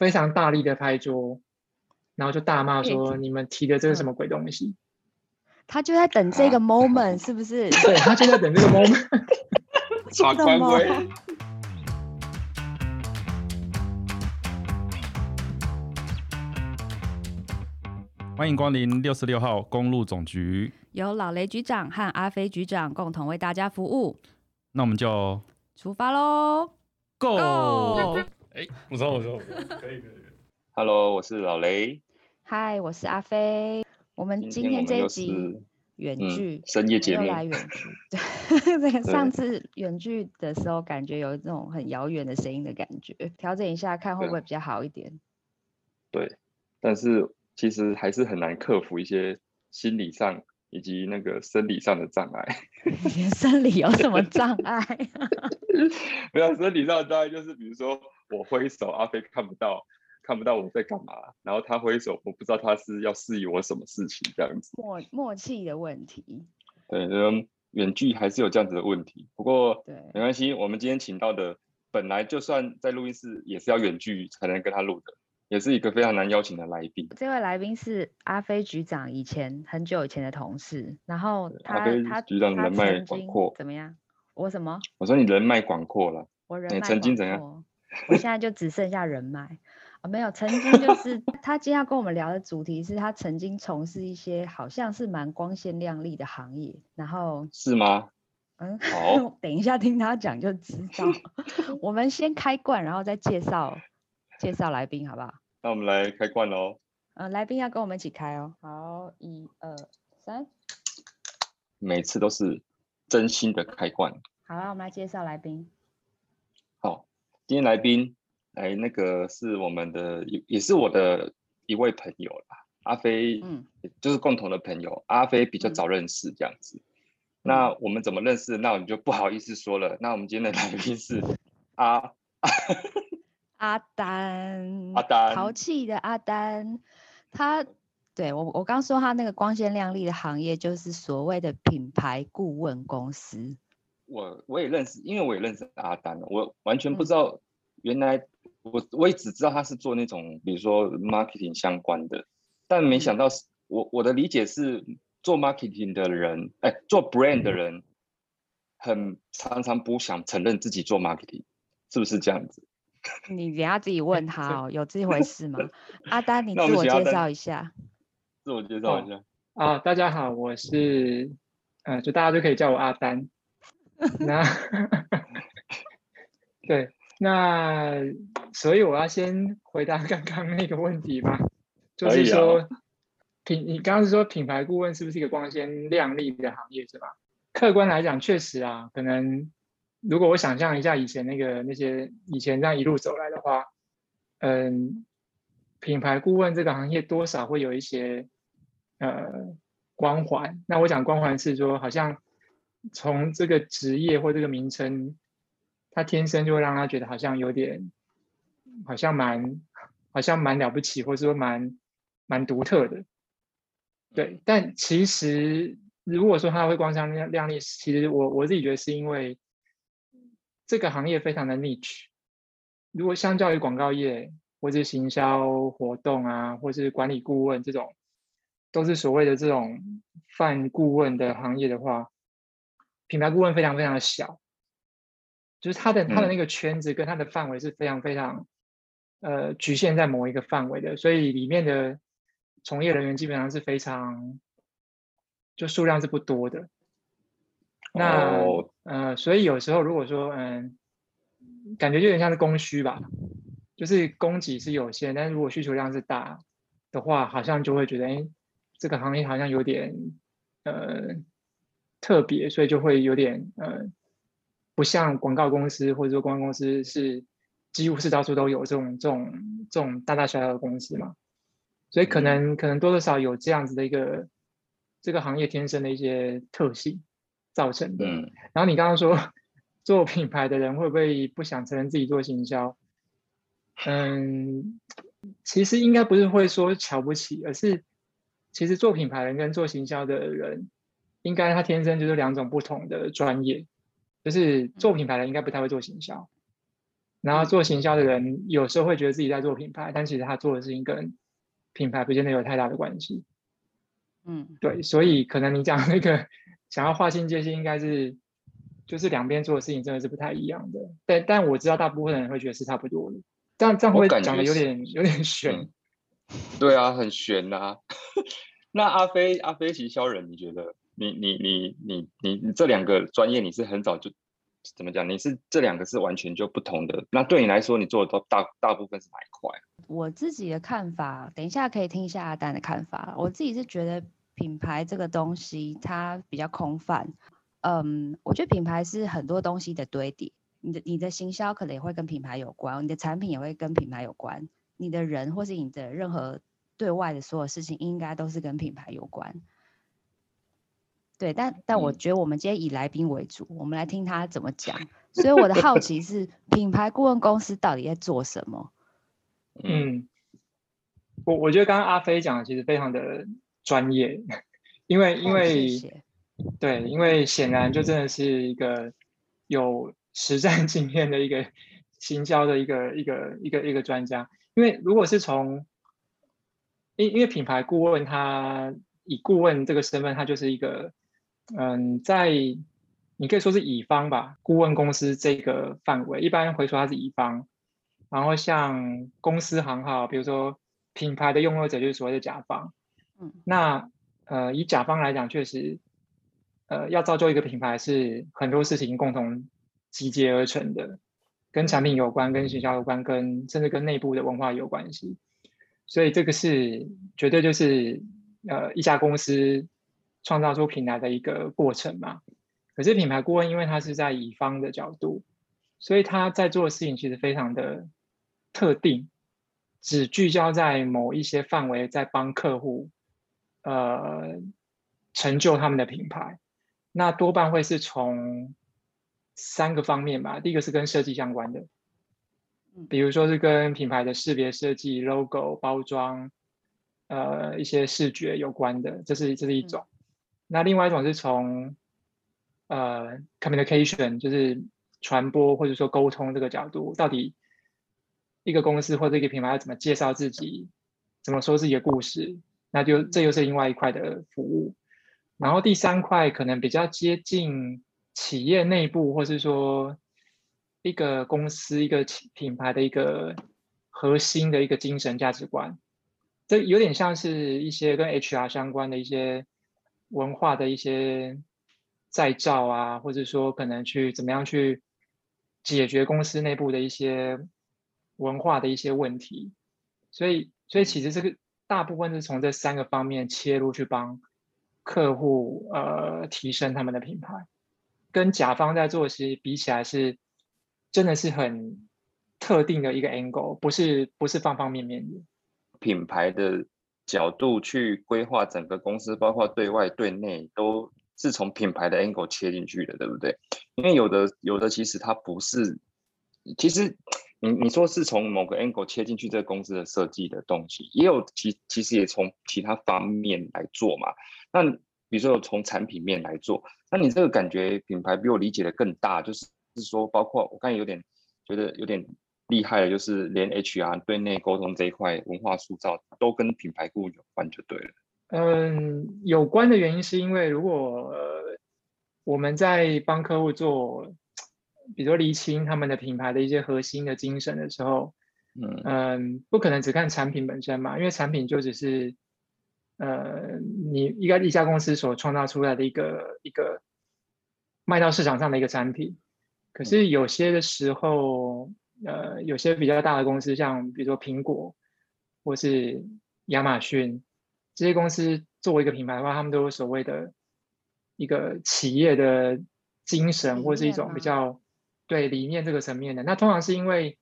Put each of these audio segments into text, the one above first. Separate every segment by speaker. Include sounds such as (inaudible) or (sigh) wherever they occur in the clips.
Speaker 1: 非常大力的拍桌，然后就大骂说：“你们提的这是什么鬼东西？(laughs) (laughs) ”
Speaker 2: 他就在等这个 moment，是不是？
Speaker 1: 对他就在等这个 moment。
Speaker 3: 耍官威。欢迎光临六十六号公路总局，
Speaker 2: 由老雷局长和阿飞局长共同为大家服务。
Speaker 3: 那我们就
Speaker 2: 出发喽
Speaker 3: ！Go！哎，我说，我说，我说，可以，可以。
Speaker 4: Hello，我是老雷。
Speaker 2: Hi，我是阿飞。我们今天这一集。远距
Speaker 4: 深夜节目
Speaker 2: 来远距，(laughs) 对，上次远距的时候感觉有这种很遥远的声音的感觉，调整一下看会不会比较好一点。
Speaker 4: 对，但是其实还是很难克服一些心理上以及那个生理上的障碍。(laughs)
Speaker 2: 生理有什么障碍？(laughs)
Speaker 4: 没有生理上的障碍，就是比如说我挥手，阿飞看不到。看不到我在干嘛，然后他挥手，我不知道他是要示意我什么事情，这样子。
Speaker 2: 默默契的问题。
Speaker 4: 对，嗯，远距还是有这样子的问题，不过对，没关系。我们今天请到的，本来就算在录音室也是要远距才能跟他录的，也是一个非常难邀请的来宾。
Speaker 2: 这位来宾是阿飞局长以前很久以前的同事，然后他他
Speaker 4: 局长人脉广阔，
Speaker 2: 怎么样？我什么？
Speaker 4: 我说你人脉广阔了。
Speaker 2: 我人脉
Speaker 4: 曾经怎样？
Speaker 2: 我现在就只剩下人脉。啊，没有，曾经就 (laughs) 是他今天要跟我们聊的主题是他曾经从事一些好像是蛮光鲜亮丽的行业，然后
Speaker 4: 是吗？
Speaker 2: 嗯，
Speaker 4: 好，(laughs)
Speaker 2: 等一下听他讲就知道。(laughs) 我们先开罐，然后再介绍介绍来宾，好不好？
Speaker 4: 那我们来开罐喽。
Speaker 2: 嗯，来宾要跟我们一起开哦。好，一二三。
Speaker 4: 每次都是真心的开罐。
Speaker 2: 好了，我们来介绍来宾。
Speaker 4: 好，今天来宾。哎，那个是我们的，也也是我的一位朋友啦，阿飞，嗯，就是共同的朋友。阿飞比较早认识这样子，那我们怎么认识？那我们就不好意思说了。那我们今天的来宾是阿
Speaker 2: 阿丹，(laughs)
Speaker 4: 阿丹，
Speaker 2: 淘气的阿丹。他对我，我刚说他那个光鲜亮丽的行业，就是所谓的品牌顾问公司。
Speaker 4: 我我也认识，因为我也认识阿丹，我完全不知道原来。我我也只知道他是做那种，比如说 marketing 相关的，但没想到是我我的理解是做 marketing 的人，哎，做 brand 的人，很常常不想承认自己做 marketing，是不是这样子？(laughs)
Speaker 2: 你等下自己问他哦，有这回事吗？阿丹，你 (laughs) 自我介绍一下。
Speaker 4: 自我介绍一下
Speaker 1: 啊，大家好，我是，呃，就大家就可以叫我阿丹。(laughs) 那，对。那所以我要先回答刚刚那个问题吧，就是说品你刚刚是说品牌顾问是不是一个光鲜亮丽的行业是吧？客观来讲，确实啊，可能如果我想象一下以前那个那些以前这样一路走来的话，嗯，品牌顾问这个行业多少会有一些呃光环。那我讲光环是说，好像从这个职业或这个名称。他天生就会让他觉得好像有点，好像蛮，好像蛮了不起，或者说蛮蛮独特的，对。但其实如果说他会光鲜亮亮丽，其实我我自己觉得是因为这个行业非常的 niche。如果相较于广告业或者行销活动啊，或是管理顾问这种，都是所谓的这种泛顾问的行业的话，品牌顾问非常非常的小。就是他的他的那个圈子跟他的范围是非常非常，呃，局限在某一个范围的，所以里面的从业人员基本上是非常，就数量是不多的。那呃，所以有时候如果说嗯，感觉就有点像是供需吧，就是供给是有限，但是如果需求量是大的话，好像就会觉得哎，这个行业好像有点呃特别，所以就会有点呃。不像广告公司或者说公关公司是几乎是到处都有这种这种这种大大小小的公司嘛，所以可能可能多多少有这样子的一个这个行业天生的一些特性造成的。然后你刚刚说做品牌的人会不会不想承认自己做行销？嗯，其实应该不是会说瞧不起，而是其实做品牌人跟做行销的人，应该他天生就是两种不同的专业。就是做品牌的应该不太会做行销，然后做行销的人有时候会觉得自己在做品牌，但其实他做的事情跟品牌不见得有太大的关系。
Speaker 2: 嗯，
Speaker 1: 对，所以可能你讲那个想要划清界限，应该是就是两边做的事情真的是不太一样的。但但我知道大部分人会觉得是差不多的。这样这样会讲的有点有点悬。
Speaker 4: 对啊，很悬呐。(laughs) 那阿飞阿飞行销人，你觉得你你你你你你这两个专业，你是很早就怎么讲？你是这两个是完全就不同的。那对你来说，你做的都大大部分是哪一块？
Speaker 2: 我自己的看法，等一下可以听一下阿丹的看法。我自己是觉得品牌这个东西它比较空泛。嗯，我觉得品牌是很多东西的堆叠。你的你的行销可能也会跟品牌有关，你的产品也会跟品牌有关，你的人或是你的任何对外的所有事情，应该都是跟品牌有关。对，但但我觉得我们今天以来宾为主，我们来听他怎么讲。所以我的好奇是，品牌顾问公司到底在做什么？
Speaker 1: 嗯，我我觉得刚刚阿飞讲的其实非常的专业，因为因为对，因为显然就真的是一个有实战 (laughs) 经验的一个行销的一个一个一个一个专家。因为如果是从因因为品牌顾问，他以顾问这个身份，他就是一个嗯，在你可以说是乙方吧，顾问公司这个范围，一般会说它是乙方。然后像公司行号，比如说品牌的拥有者就是所谓的甲方，嗯，那呃以甲方来讲，确实，呃要造就一个品牌是很多事情共同集结而成的，跟产品有关，跟学校有关，跟甚至跟内部的文化有关系，所以这个是绝对就是呃一家公司创造出品牌的一个过程嘛。可是品牌顾问因为他是在乙方的角度，所以他在做的事情其实非常的。特定只聚焦在某一些范围，在帮客户呃成就他们的品牌，那多半会是从三个方面吧。第一个是跟设计相关的，比如说是跟品牌的识别设计、logo 包装，呃一些视觉有关的，这是这是一种。那另外一种是从呃 communication，就是传播或者说沟通这个角度，到底。一个公司或者一个品牌要怎么介绍自己，怎么说自己的故事，那就这又是另外一块的服务。然后第三块可能比较接近企业内部，或是说一个公司一个品牌的一个核心的一个精神价值观，这有点像是一些跟 HR 相关的一些文化的一些再造啊，或者说可能去怎么样去解决公司内部的一些。文化的一些问题，所以所以其实这个大部分是从这三个方面切入去帮客户呃提升他们的品牌，跟甲方在做其实比起来是真的是很特定的一个 angle，不是不是方方面面的。
Speaker 4: 品牌的角度去规划整个公司，包括对外对内，都是从品牌的 angle 切进去的，对不对？因为有的有的其实它不是，其实。你你说是从某个 angle 切进去这个公司的设计的东西，也有其其实也从其他方面来做嘛。那比如说从产品面来做，那你这个感觉品牌比我理解的更大，就是是说包括我刚才有点觉得有点厉害的，就是连 HR 对内沟通这一块文化塑造都跟品牌顾问有关就对了。
Speaker 1: 嗯，有关的原因是因为如果我们在帮客户做。比如厘清他们的品牌的一些核心的精神的时候，嗯嗯，不可能只看产品本身嘛，因为产品就只是，呃，你一个一家公司所创造出来的一个一个卖到市场上的一个产品。可是有些的时候，呃，有些比较大的公司，像比如说苹果或是亚马逊这些公司，作为一个品牌的话，他们都有所谓的一个企业的精神，或是一种比较。对理念这个层面的，那通常是因为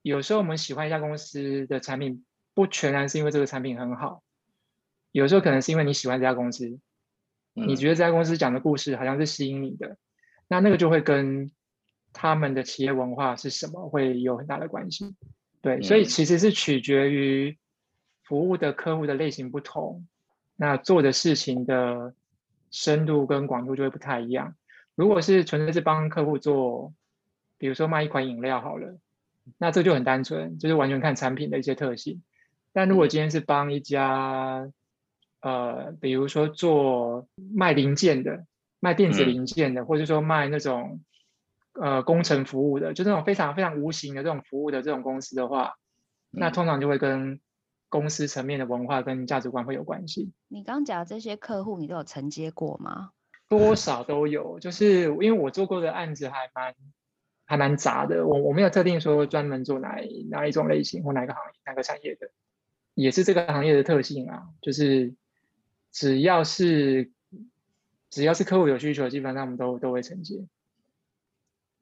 Speaker 1: 有时候我们喜欢一家公司的产品，不全然是因为这个产品很好，有时候可能是因为你喜欢这家公司，你觉得这家公司讲的故事好像是吸引你的，那那个就会跟他们的企业文化是什么会有很大的关系。对，所以其实是取决于服务的客户的类型不同，那做的事情的深度跟广度就会不太一样。如果是纯粹是帮客户做。比如说卖一款饮料好了，那这就很单纯，就是完全看产品的一些特性。但如果今天是帮一家，呃，比如说做卖零件的、卖电子零件的，或者说卖那种呃工程服务的，就这种非常非常无形的这种服务的这种公司的话，那通常就会跟公司层面的文化跟价值观会有关系。
Speaker 2: 你刚讲这些客户，你都有承接过吗？
Speaker 1: 多少都有，就是因为我做过的案子还蛮还蛮杂的，我我没有特定说专门做哪哪一种类型或哪个行业哪个产业的。也是这个行业的特性啊，就是只要是只要是客户有需求，基本上我们都都会承接。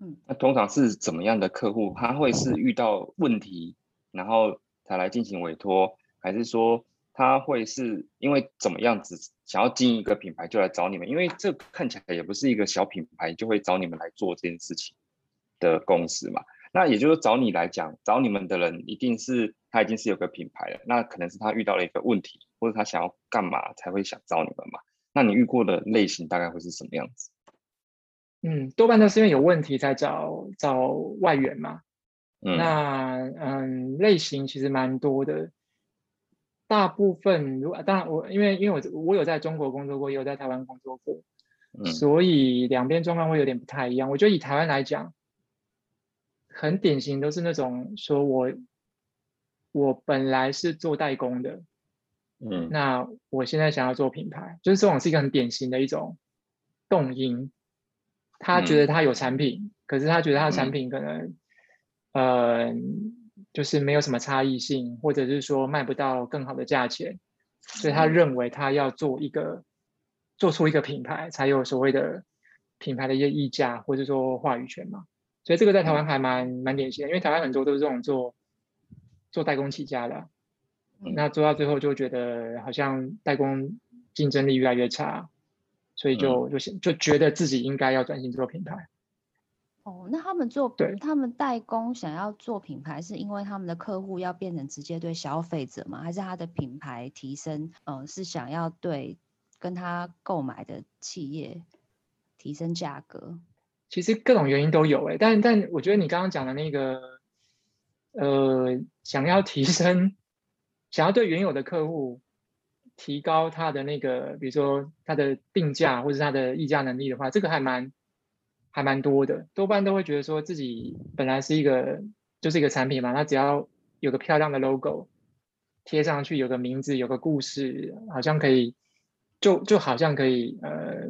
Speaker 4: 嗯，那通常是怎么样的客户？他会是遇到问题，然后才来进行委托，还是说他会是因为怎么样子想要经营一个品牌就来找你们？因为这看起来也不是一个小品牌就会找你们来做这件事情的公司嘛。那也就是找你来讲，找你们的人一定是他已经是有个品牌了，那可能是他遇到了一个问题，或者他想要干嘛才会想找你们嘛？那你遇过的类型大概会是什么样子？
Speaker 1: 嗯，多半都是因为有问题才找找外援嘛。嗯，那嗯类型其实蛮多的，大部分如果当然我因为因为我我有在中国工作过，也有在台湾工作过，所以两边状况会有点不太一样。我觉得以台湾来讲。很典型都是那种说我我本来是做代工的，嗯，那我现在想要做品牌，就是这种是一个很典型的一种动因。他觉得他有产品，可是他觉得他的产品可能，呃，就是没有什么差异性，或者是说卖不到更好的价钱，所以他认为他要做一个做出一个品牌，才有所谓的品牌的一些溢价，或者说话语权嘛。所以这个在台湾还蛮蛮典型的，因为台湾很多都是这种做做代工起家的，那做到最后就觉得好像代工竞争力越来越差，所以就就就觉得自己应该要转型做品牌。
Speaker 2: 哦，那他们做对，他们代工想要做品牌，是因为他们的客户要变成直接对消费者吗？还是他的品牌提升，嗯，是想要对跟他购买的企业提升价格？
Speaker 1: 其实各种原因都有诶，但但我觉得你刚刚讲的那个，呃，想要提升，想要对原有的客户提高它的那个，比如说它的定价或者它的议价能力的话，这个还蛮还蛮多的。多半都会觉得说自己本来是一个就是一个产品嘛，它只要有个漂亮的 logo 贴上去，有个名字，有个故事，好像可以，就就好像可以呃。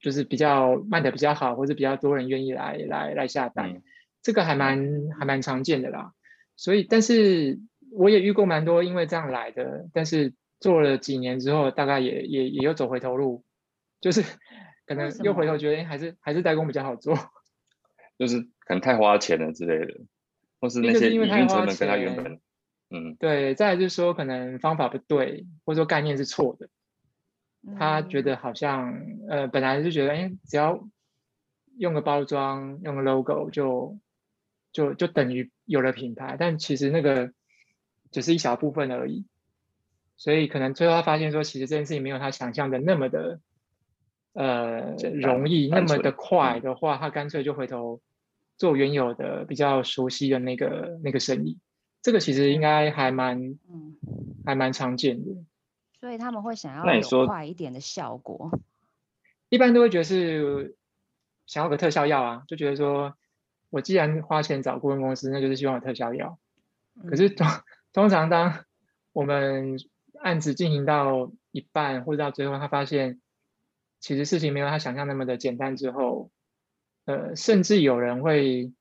Speaker 1: 就是比较卖的比较好，或者比较多人愿意来来来下单，这个还蛮还蛮常见的啦。所以，但是我也遇过蛮多因为这样来的，但是做了几年之后，大概也也也又走回头路，就是可能又回头觉得还是还是代工比较好做，(laughs)
Speaker 4: 就是可能太花钱了之类的，或是那些营运成本跟他原本，嗯，
Speaker 1: 对。再就是说可能方法不对，或者说概念是错的。他觉得好像，呃，本来就觉得，哎，只要用个包装，用个 logo 就就就等于有了品牌，但其实那个只是一小部分而已。所以可能最后他发现说，其实这件事情没有他想象的那么的，呃，容易，那么的快的话，他干脆就回头做原有的比较熟悉的那个那个生意。这个其实应该还蛮，嗯，还蛮常见的。
Speaker 2: 所以他们会想要有快一点的效果，
Speaker 1: 一般都会觉得是想要个特效药啊，就觉得说我既然花钱找顾问公司，那就是希望有特效药。可是通通常当我们案子进行到一半或者到最后，他发现其实事情没有他想象那么的简单之后，呃，甚至有人会，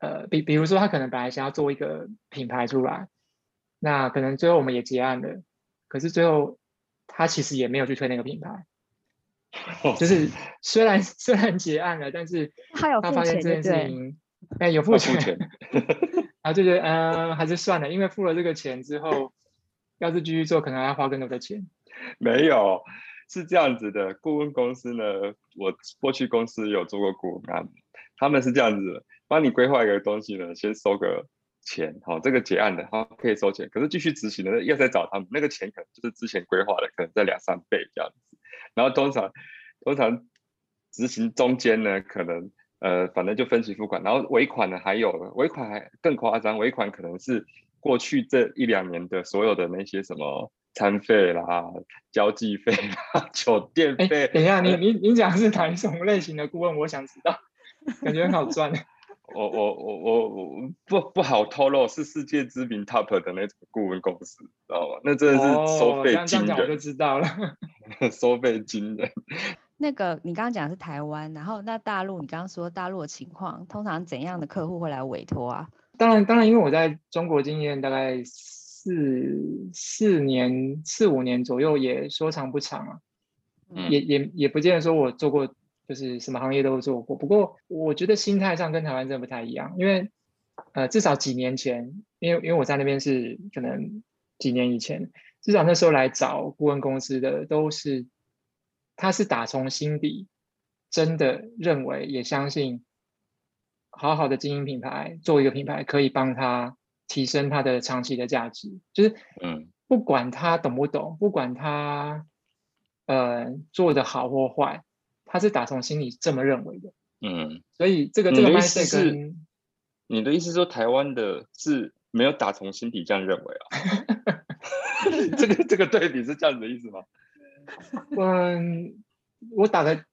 Speaker 1: 呃，比比如说他可能本来想要做一个品牌出来，那可能最后我们也结案了。可是最后，他其实也没有去推那个品牌，就是虽然 (laughs) 虽然结案了，但是他发现这件事情，哎，有付钱，(laughs) 然后就觉得嗯，还是算了，因为付了这个钱之后，要是继续做，可能还要花更多的钱。(laughs)
Speaker 4: 没有，是这样子的，顾问公司呢，我过去公司有做过顾问啊，他们是这样子，帮你规划一个东西呢，先收个。钱好，这个结案的他可以收钱，可是继续执行的要再找他们，那个钱可能就是之前规划的，可能在两三倍这样子。然后通常通常执行中间呢，可能呃，反正就分期付款，然后尾款呢还有尾款还更夸张，尾款可能是过去这一两年的所有的那些什么餐费啦、交际费啦、(laughs) 酒店费。
Speaker 1: 等一下，你你你讲是哪一种类型的顾问？我想知道，感觉很好赚。(laughs)
Speaker 4: 我我我我我不不好透露，是世界知名 top 的那种顾问公司，知道吗？那真的是收费惊人，
Speaker 1: 我就知道了，(laughs)
Speaker 4: 收费惊人。
Speaker 2: 那个你刚刚讲是台湾，然后那大陆，你刚刚说大陆的情况，通常怎样的客户会来委托啊？
Speaker 1: 当然，当然，因为我在中国经验大概四四年、四五年左右，也说长不长啊，也也也不见得说我做过。就是什么行业都做过，不过我觉得心态上跟台湾真的不太一样，因为呃至少几年前，因为因为我在那边是可能几年以前，至少那时候来找顾问公司的都是，他是打从心底真的认为也相信，好好的经营品牌，做一个品牌可以帮他提升他的长期的价值，就是嗯，不管他懂不懂，不管他呃做的好或坏。他是打从心里这么认为的，嗯，所以这个这个
Speaker 4: 意思是，你的意思说台湾的是没有打从心底这样认为啊？(laughs) 这个这个对比是这样子的意思吗？
Speaker 1: 嗯，我打个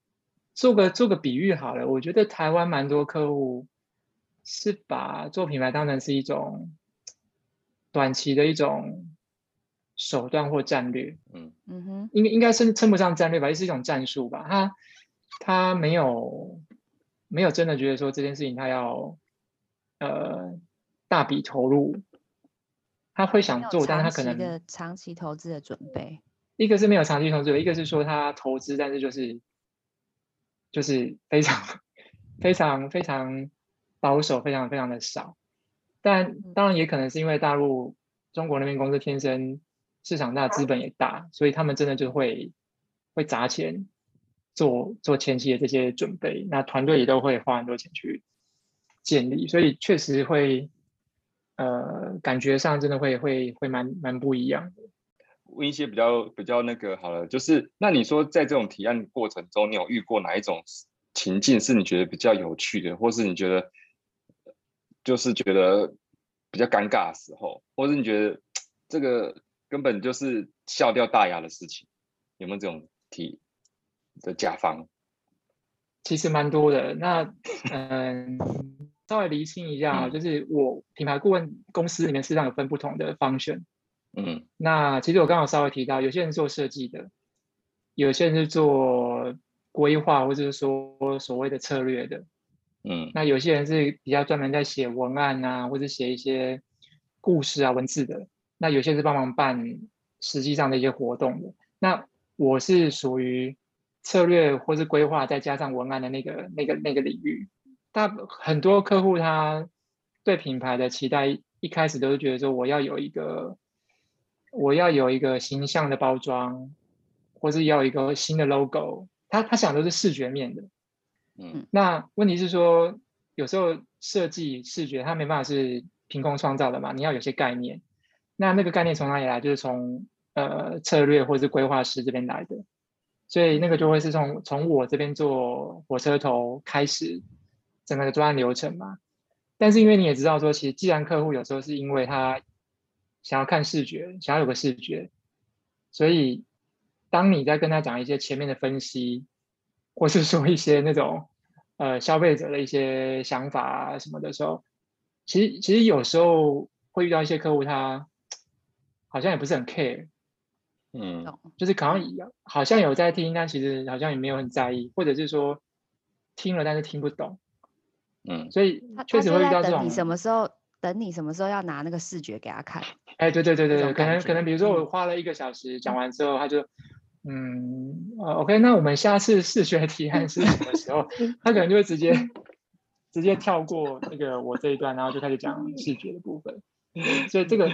Speaker 1: 做个做个比喻好了，我觉得台湾蛮多客户是把做品牌当成是一种短期的一种手段或战略，嗯。嗯哼，应该应该称称不上战略吧，也是一种战术吧，他。他没有没有真的觉得说这件事情他要呃大笔投入，他会想做，但是他可能
Speaker 2: 的长期投资的准备，
Speaker 1: 一个是没有长期投资，一个是说他投资，但是就是就是非常非常非常保守，非常非常的少。但当然也可能是因为大陆中国那边公司天生市场大，资本也大，所以他们真的就会会砸钱。做做前期的这些准备，那团队也都会花很多钱去建立，所以确实会，呃，感觉上真的会会会蛮蛮不一样的。
Speaker 4: 问一些比较比较那个好了，就是那你说在这种提案过程中，你有遇过哪一种情境是你觉得比较有趣的，或是你觉得就是觉得比较尴尬的时候，或是你觉得这个根本就是笑掉大牙的事情，有没有这种提？的甲方
Speaker 1: 其实蛮多的，那 (laughs) 嗯，稍微厘清一下啊，就是我品牌顾问公司里面实际上有分不同的方选，嗯，那其实我刚好稍微提到，有些人做设计的，有些人是做规划或者是说所谓的策略的，嗯，那有些人是比较专门在写文案啊，或者写一些故事啊文字的，那有些是帮忙办实际上的一些活动的，那我是属于。策略或是规划，再加上文案的那个、那个、那个领域，大很多客户他对品牌的期待，一开始都是觉得说，我要有一个，我要有一个形象的包装，或是要一个新的 logo，他他想的是视觉面的，嗯，那问题是说，有时候设计视觉它没办法是凭空创造的嘛，你要有些概念，那那个概念从哪里来？就是从呃策略或是规划师这边来的。所以那个就会是从从我这边做火车头开始，整个的专案流程嘛。但是因为你也知道说，其实既然客户有时候是因为他想要看视觉，想要有个视觉，所以当你在跟他讲一些前面的分析，或是说一些那种呃消费者的一些想法啊什么的时候，其实其实有时候会遇到一些客户，他好像也不是很 care。嗯，就是好像好像有在听，但其实好像也没有很在意，或者是说听了但是听不懂。嗯，所以确实会遇到这种。
Speaker 2: 你什么时候等你什么时候要拿那个视觉给他看？
Speaker 1: 哎，对对对对对，可能可能比如说我花了一个小时讲完之后，他就嗯呃 OK，那我们下次视觉提案是什么时候？(laughs) 他可能就会直接直接跳过那个我这一段，然后就开始讲视觉的部分。所以这个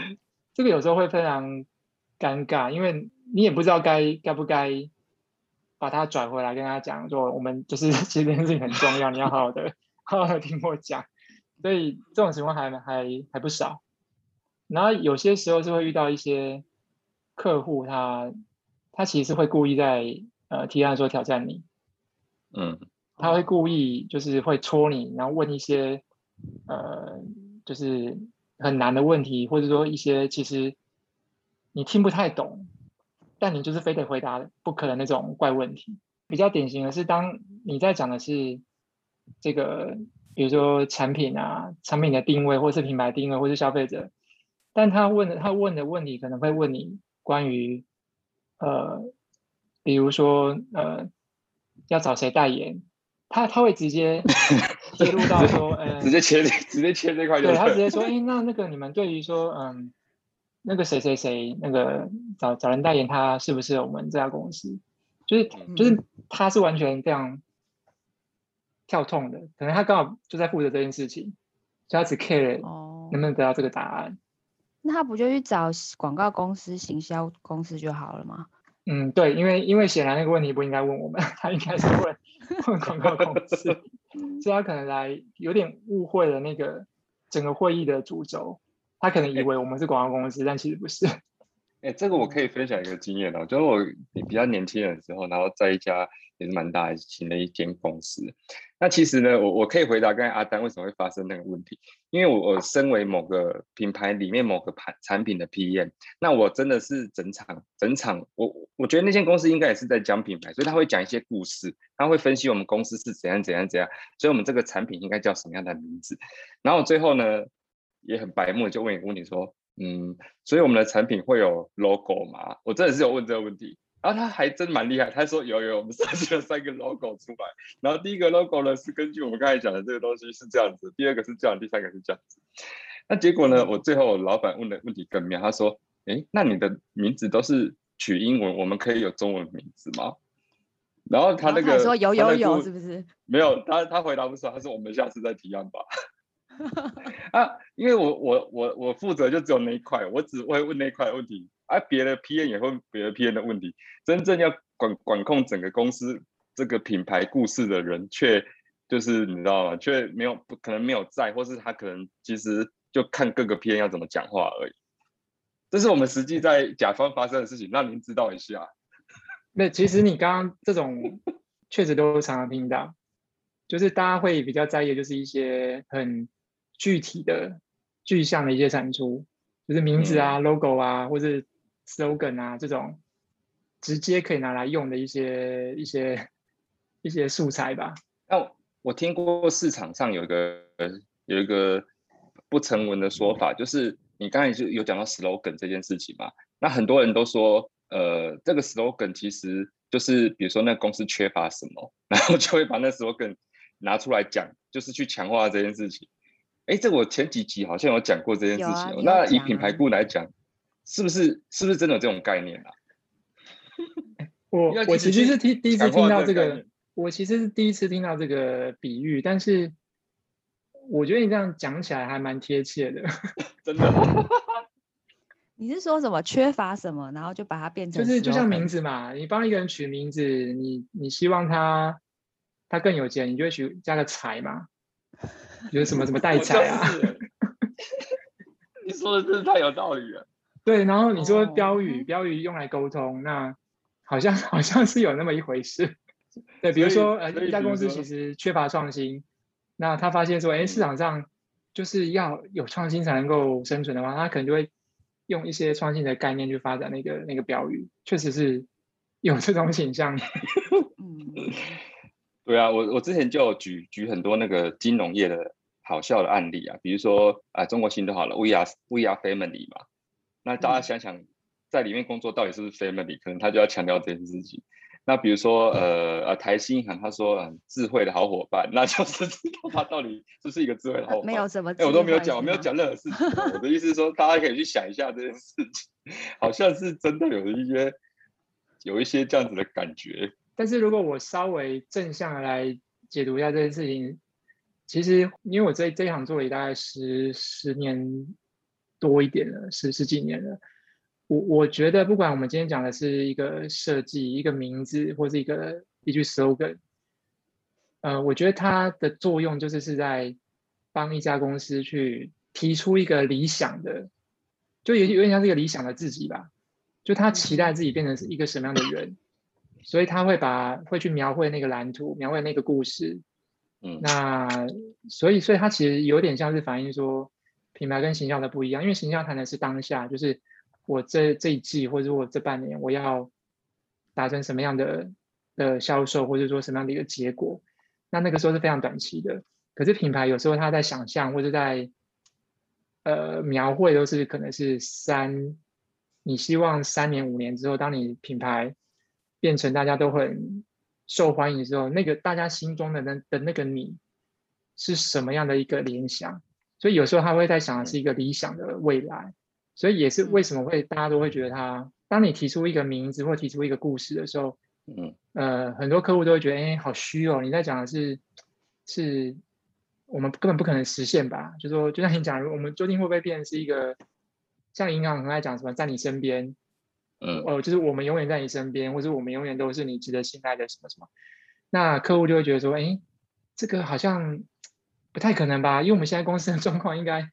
Speaker 1: 这个有时候会非常。尴尬，因为你也不知道该该不该把它转回来跟他讲，说我们就是 (laughs) 其实这件事情很重要，你要好好的好好的听我讲。所以这种情况还还还不少。然后有些时候是会遇到一些客户，他他其实会故意在呃提案说挑战你，嗯，他会故意就是会戳你，然后问一些呃，就是很难的问题，或者说一些其实你听不太懂，但你就是非得回答不可能那种怪问题。比较典型的是，当你在讲的是这个，比如说产品啊、产品的定位，或是品牌定位，或是消费者，但他问的他问的问题可能会问你关于呃，比如说呃，要找谁代言。他他会直接 (laughs) 切入到说，呃，
Speaker 4: 直接切直接切这块，
Speaker 1: 对他直接说，(laughs) 哎，那那个你们对于说，嗯，那个谁谁谁那个找找人代言，他是不是我们这家公司？就是就是他是完全这样跳痛的，可能他刚好就在负责这件事情，所以他只 care 能不能得到这个答案。
Speaker 2: 那他不就去找广告公司、行销公司就好了吗？
Speaker 1: 嗯，对，因为因为显然那个问题不应该问我们，他应该是问问广告公司，(laughs) 所以他可能来有点误会了那个整个会议的主轴，他可能以为我们是广告公司，但其实不是。
Speaker 4: 哎，这个我可以分享一个经验哦，就是我比较年轻的时候，然后在一家也是蛮大型的一间公司。那其实呢，我我可以回答刚才阿丹为什么会发生那个问题，因为我我身为某个品牌里面某个盘产品的 PM，那我真的是整场整场，我我觉得那间公司应该也是在讲品牌，所以他会讲一些故事，他会分析我们公司是怎样怎样怎样，所以我们这个产品应该叫什么样的名字。然后最后呢，也很白目，就问一个问题说。嗯，所以我们的产品会有 logo 吗？我真的是有问这个问题，然后他还真蛮厉害，他说有有，我们设计了三个 logo 出来，然后第一个 logo 呢是根据我们刚才讲的这个东西是这样子，第二个是这样，第三个是这样子。那结果呢，我最后老板问的问题更妙，他说，哎，那你的名字都是取英文，我们可以有中文名字吗？然后他那个
Speaker 2: 说有有有，是不是？
Speaker 4: 没有，他他回答不出来，他说我们下次再提案吧。(laughs) 啊，因为我我我我负责就只有那一块，我只会问那一块问题，而别的 P N 也会别的 P N 的问题，真正要管管控整个公司这个品牌故事的人，却就是你知道吗？却没有不可能没有在，或是他可能其实就看各个 P N 要怎么讲话而已。这是我们实际在甲方发生的事情，让您知道一下。
Speaker 1: 那其实你刚刚这种确实都常常听到，就是大家会比较在意，就是一些很。具体的具象的一些产出，就是名字啊、logo 啊，或者 slogan 啊这种直接可以拿来用的一些一些一些素材吧。
Speaker 4: 那我听过市场上有一个有一个不成文的说法，就是你刚才就有讲到 slogan 这件事情嘛。那很多人都说，呃，这个 slogan 其实就是比如说那公司缺乏什么，然后就会把那 slogan 拿出来讲，就是去强化这件事情。哎，这我前几集好像有讲过这件事情。那以品牌顾来讲，是不是是不是真的有这种概念啊？(laughs)
Speaker 1: 我我其实是第第一次听到这个，我其实是第一次听到这个比喻，但是我觉得你这样讲起来还蛮贴切的，(laughs)
Speaker 4: 真的。(laughs)
Speaker 2: 你是说什么缺乏什么，然后就把它变成
Speaker 1: 就是就像名字嘛，你帮一个人取名字，你你希望他他更有钱，你就会取加个财嘛。有什么什么代财啊？
Speaker 4: 你说的真是太有道理了。
Speaker 1: 对，然后你说标语，标语用来沟通，那好像 (laughs) 好像是有那么一回事。对，比如说呃，一家公司其实缺乏创新，那他发现说，哎，市场上就是要有创新才能够生存的话，他可能就会用一些创新的概念去发展那个那个标语，确实是有这种倾向。
Speaker 4: 嗯。(laughs) 对啊，我我之前就举举很多那个金融业的好笑的案例啊，比如说啊，中国新就好了，We are We are family 嘛。那大家想想，在里面工作到底是不是 family？可能他就要强调这件事情。那比如说呃呃，台新银行他说智慧的好伙伴，那就是知道他到底是不是一个智慧的好伙伴。
Speaker 2: 没有什么，
Speaker 4: 哎，我都没有讲，我没有讲任何事情。我的意思是说，大家可以去想一下这件事情，好像是真的有一些有一些这样子的感觉。
Speaker 1: 但是如果我稍微正向的来解读一下这件事情，其实因为我这这一行做了大概十十年多一点了，十十几年了，我我觉得不管我们今天讲的是一个设计、一个名字或是一个一句 slogan，呃，我觉得它的作用就是是在帮一家公司去提出一个理想的，就有有点像这个理想的自己吧，就他期待自己变成是一个什么样的人。所以他会把会去描绘那个蓝图，描绘那个故事。
Speaker 4: 嗯，
Speaker 1: 那所以所以它其实有点像是反映说品牌跟形象的不一样，因为形象谈的是当下，就是我这这一季或者我这半年我要达成什么样的的销售，或者说什么样的一个结果，那那个时候是非常短期的。可是品牌有时候他在想象或者在呃描绘都是可能是三，你希望三年五年之后，当你品牌变成大家都很受欢迎的时候，那个大家心中的那的那个你是什么样的一个联想？所以有时候他会在想的是一个理想的未来，所以也是为什么会大家都会觉得他，当你提出一个名字或提出一个故事的时候，
Speaker 4: 嗯，
Speaker 1: 呃，很多客户都会觉得，哎，好虚哦，你在讲的是是我们根本不可能实现吧？就说就像你讲，我们究竟会不会变成是一个像银行很爱讲什么在你身边？
Speaker 4: 嗯，
Speaker 1: 哦，就是我们永远在你身边，或者我们永远都是你值得信赖的什么什么，那客户就会觉得说，哎，这个好像不太可能吧？因为我们现在公司的状况应该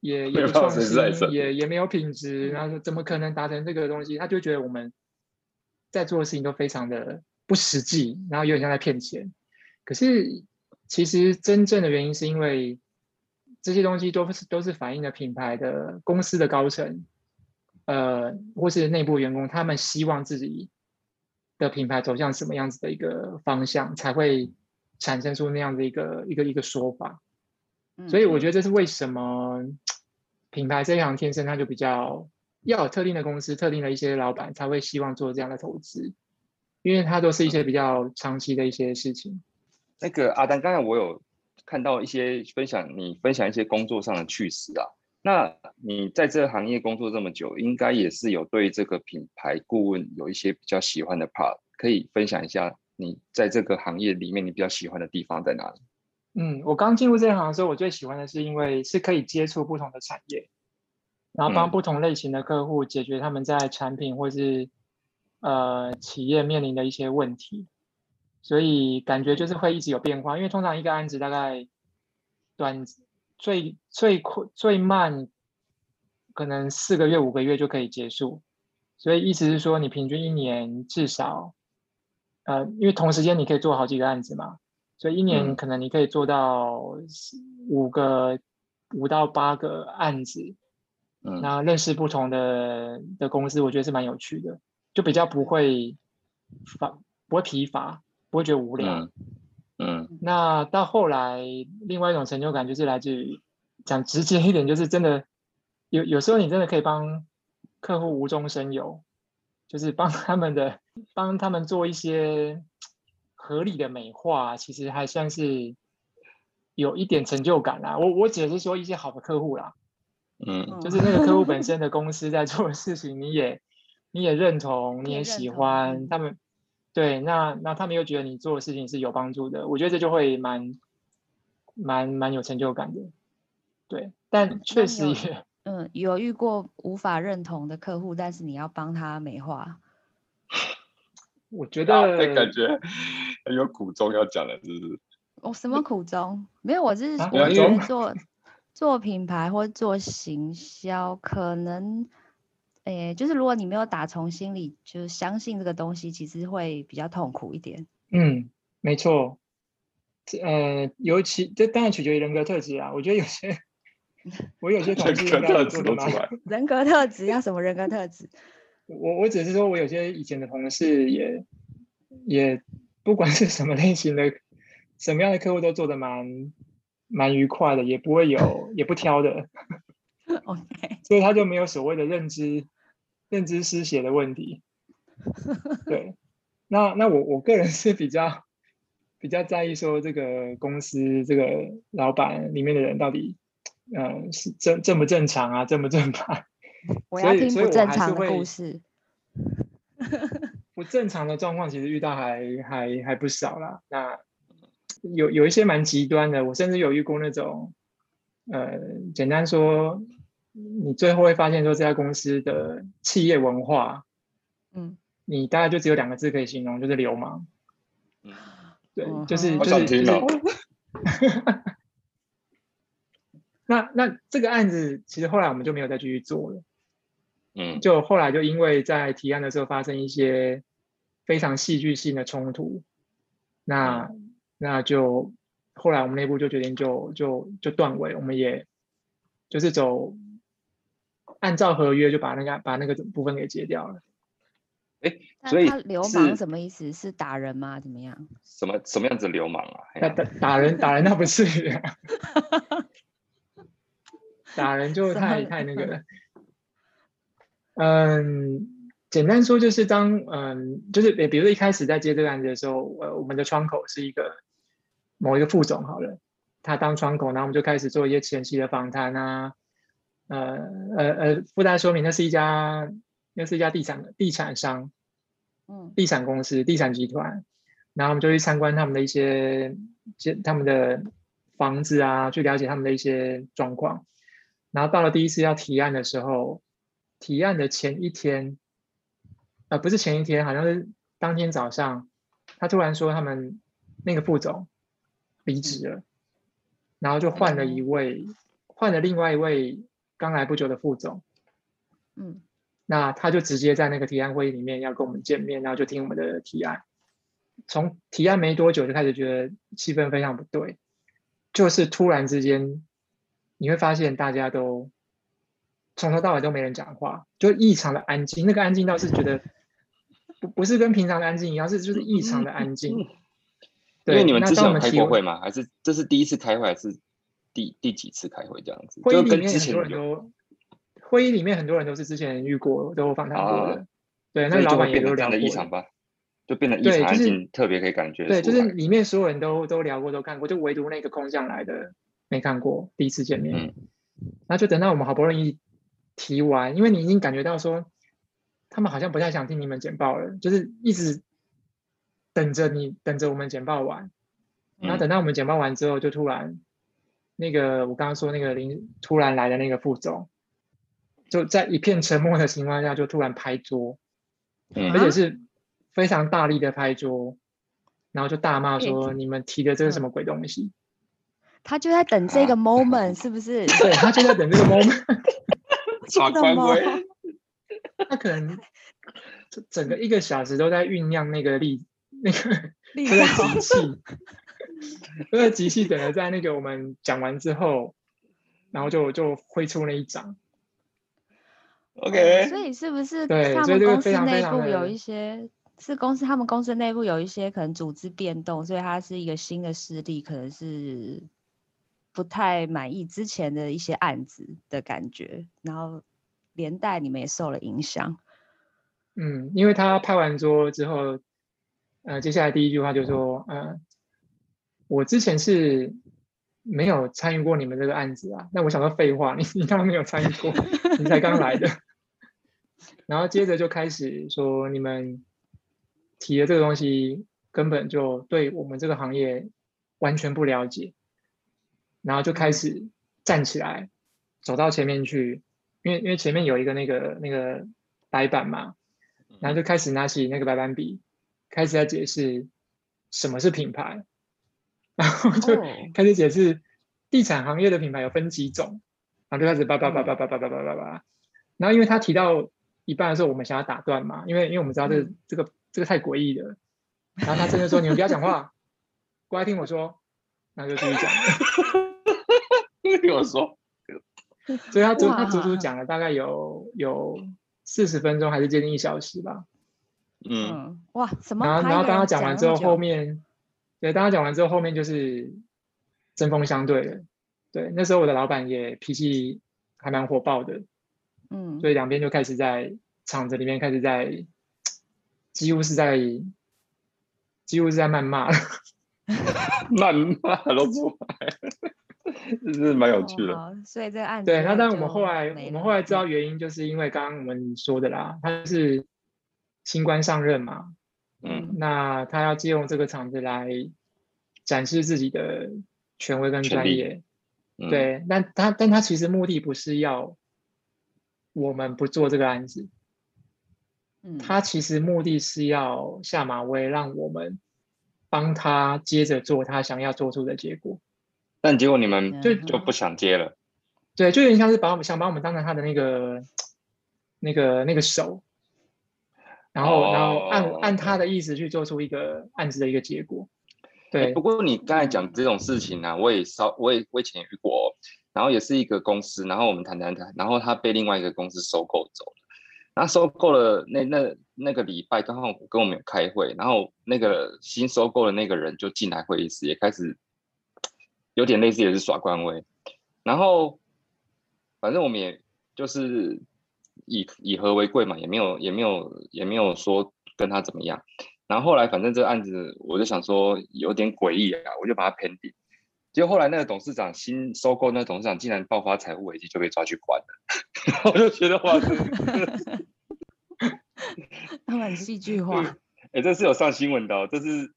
Speaker 1: 也也不创新，也也没有品质，然后怎么可能达成这个东西？他就觉得我们在做的事情都非常的不实际，然后有点像在骗钱。可是其实真正的原因是因为这些东西都是都是反映了品牌的公司的高层。呃，或是内部员工，他们希望自己的品牌走向什么样子的一个方向，才会产生出那样的一个一个一个说法。所以我觉得这是为什么品牌这一行天生它就比较要有特定的公司、特定的一些老板才会希望做这样的投资，因为它都是一些比较长期的一些事情。
Speaker 4: 那个阿丹，刚才我有看到一些分享，你分享一些工作上的趣事啊。那你在这个行业工作这么久，应该也是有对这个品牌顾问有一些比较喜欢的 part，可以分享一下你在这个行业里面你比较喜欢的地方在哪里？
Speaker 1: 嗯，我刚进入这行的时候，我最喜欢的是因为是可以接触不同的产业，然后帮不同类型的客户解决他们在产品或是呃企业面临的一些问题，所以感觉就是会一直有变化，因为通常一个案子大概短。最最快最慢，可能四个月五个月就可以结束，所以意思是说，你平均一年至少，呃，因为同时间你可以做好几个案子嘛，所以一年可能你可以做到五个五到八个案子，
Speaker 4: 嗯，
Speaker 1: 然后认识不同的的公司，我觉得是蛮有趣的，就比较不会乏不会疲乏，不会觉得无聊。
Speaker 4: 嗯，
Speaker 1: 那到后来，另外一种成就感就是来自于讲直接一点，就是真的有有时候你真的可以帮客户无中生有，就是帮他们的帮他们做一些合理的美化，其实还算是有一点成就感啦。我我只是说一些好的客户啦，
Speaker 4: 嗯，
Speaker 1: 就是那个客户本 (laughs) 身的公司在做的事情，你也你也认同，你也喜欢他们。对，那那他们又觉得你做的事情是有帮助的，我觉得这就会蛮蛮蛮有成就感的。对，但确实也，
Speaker 2: 嗯，有遇过无法认同的客户，但是你要帮他美化。(laughs)
Speaker 1: 我觉得
Speaker 4: 感觉有苦衷要讲的，是不是？
Speaker 2: 哦，什么苦衷？没有，我是我觉得做做品牌或做行销可能。哎，就是如果你没有打从心里就是相信这个东西，其实会比较痛苦一点。
Speaker 1: 嗯，没错。呃，尤其这当然取决于人格特质啊。我觉得有些 (laughs) 我有些同事应该做的蛮。(laughs)
Speaker 2: 人格特质要什么人格特质？
Speaker 1: 我我只是说我有些以前的同事也也不管是什么类型的什么样的客户都做的蛮蛮愉快的，也不会有也不挑的。(laughs)
Speaker 2: OK，
Speaker 1: 所以他就没有所谓的认知。认知失血的问题，对，那那我我个人是比较比较在意说这个公司这个老板里面的人到底，嗯，是正正不正常啊，正不正派？
Speaker 2: 我要听不正常的故事。(laughs) (laughs)
Speaker 1: 不正常的状况其实遇到还还还不少啦。那有有一些蛮极端的，我甚至有遇过那种，呃，简单说。你最后会发现说这家公司的企业文化，
Speaker 2: 嗯，
Speaker 1: 你大概就只有两个字可以形容，就是流氓。
Speaker 4: 嗯，
Speaker 1: 对，就是就是就是。(laughs) 那那这个案子其实后来我们就没有再继续做了。
Speaker 4: 嗯，
Speaker 1: 就后来就因为在提案的时候发生一些非常戏剧性的冲突，那那就后来我们内部就决定就就就断尾，我们也就是走按照合约就把那个把那个部分给结掉了。
Speaker 4: 哎，所以
Speaker 2: 他流氓什么意思？是打人吗？怎么样？
Speaker 4: 什么什么样子流氓啊？
Speaker 1: 打打打人打人那不至于，(laughs) 打人就太 (laughs) 太那个了。嗯。简单说就是当嗯，就是比如说一开始在接这个案子的时候，呃，我们的窗口是一个某一个副总好了，他当窗口，然后我们就开始做一些前期的访谈啊，呃呃呃，附带说明那是一家那是一家地产地产商，嗯，地产公司地产集团，然后我们就去参观他们的一些他们的房子啊，去了解他们的一些状况，然后到了第一次要提案的时候，提案的前一天。呃，不是前一天，好像是当天早上，他突然说他们那个副总离职了，然后就换了一位，换了另外一位刚来不久的副总。嗯，那他就直接在那个提案会议里面要跟我们见面，然后就听我们的提案。从提案没多久就开始觉得气氛非常不对，就是突然之间你会发现大家都从头到尾都没人讲话，就异常的安静。那个安静倒是觉得。不不是跟平常的安静一样，是就是异常的安静。(laughs)
Speaker 4: 因为你们之前有开过会吗？还是这是第一次开会，还是第第几次开会这样子？
Speaker 1: 会议里面很多人都，会议里面很多人都是之前遇过，都访谈过的。对，那老板也都聊过。
Speaker 4: 异常吧，就变得异常安静，特别可以感觉。
Speaker 1: 对，就是里面所有人都都聊过，都看过，就唯独那个空降来的没看过，第一次见面。那就等到我们好不容易提完，因为你已经感觉到说。他们好像不太想听你们简报了，就是一直等着你，等着我们简报完，然后等到我们简报完之后，就突然那个我刚刚说那个林突然来的那个副总，就在一片沉默的情况下，就突然拍桌，而且是非常大力的拍桌，然后就大骂说：“你们提的这是什么鬼东西？”
Speaker 2: 他就在等这个 (laughs) moment，是不是？
Speaker 1: 对他就在等这个 (laughs) moment，
Speaker 4: 耍官威。
Speaker 1: 他可能整个一个小时都在酝酿那个力，那个那个机器，那个机器等着在那个我们讲完之后，然后就就挥出那一掌。
Speaker 4: OK，
Speaker 2: 所以是不是他们公司内部有一些是公司他们公司内部有一些可能组织变动，所以它是一个新的势力，可能是不太满意之前的一些案子的感觉，然后。连带你们也受了影响，
Speaker 1: 嗯，因为他拍完桌之后，呃，接下来第一句话就说，呃，我之前是没有参与过你们这个案子啊，那我想说废话，你你当然没有参与过，你才刚来的，(laughs) 然后接着就开始说你们提的这个东西根本就对我们这个行业完全不了解，然后就开始站起来走到前面去。因为因为前面有一个那个那个白板嘛，然后就开始拿起那个白板笔，开始在解释什么是品牌，然后就开始解释地产行业的品牌有分几种，然后就开始叭叭叭叭叭叭叭叭叭叭，然后因为他提到一半的时候，我们想要打断嘛，因为因为我们知道这这个这个太诡异了，然后他真的说你们不要讲话，过来听我说，然后就继续讲，
Speaker 4: 听我说。(laughs)
Speaker 1: 所以他足他足足讲了大概有有四十分钟，还是接近一小时吧。
Speaker 2: 嗯，哇，什么？
Speaker 1: 然后然后当他讲完之后，后面对，当他讲完之后，后面就是针锋相对了。对，那时候我的老板也脾气还蛮火爆的。嗯，所以两边就开始在厂子里面开始在，几乎是在几乎是在谩骂了，(laughs)
Speaker 4: 谩骂都出来。这是蛮有趣的，
Speaker 2: 所以这个案子
Speaker 1: 对，那但我们后来我们后来知道原因，就是因为刚刚我们说的啦，他是新官上任嘛，嗯，那他要借用这个场子来展示自己的权威跟专业，对，但他但他其实目的不是要我们不做这个案子，嗯，他其实目的是要下马威，让我们帮他接着做他想要做出的结果。
Speaker 4: 但结果你们就就不想接了，
Speaker 1: 对，就有点像是把我们想把我们当成他的那个、那个、那个手，然后然后按按他的意思去做出一个案子的一个结果。对，
Speaker 4: 不过你刚才讲这种事情呢，我也稍我也我以前遇过，然后也是一个公司，然后我们谈谈谈，然后他被另外一个公司收购走了，那收购了那那那个礼拜刚好跟我们有开会，然后那个新收购的那个人就进来会议室，也开始有点类似也是耍官威，然后反正我们也就是以以和为贵嘛，也没有也没有也没有说跟他怎么样。然后后来，反正这个案子，我就想说有点诡异啊，我就把它 pending。结果后来那个董事长新收购那董事长竟然爆发财务危机，就被抓去关了。(laughs) 我就觉得哇，(laughs)
Speaker 2: 他们很戏剧化。(laughs)
Speaker 4: 哎，这是有上新闻的，这是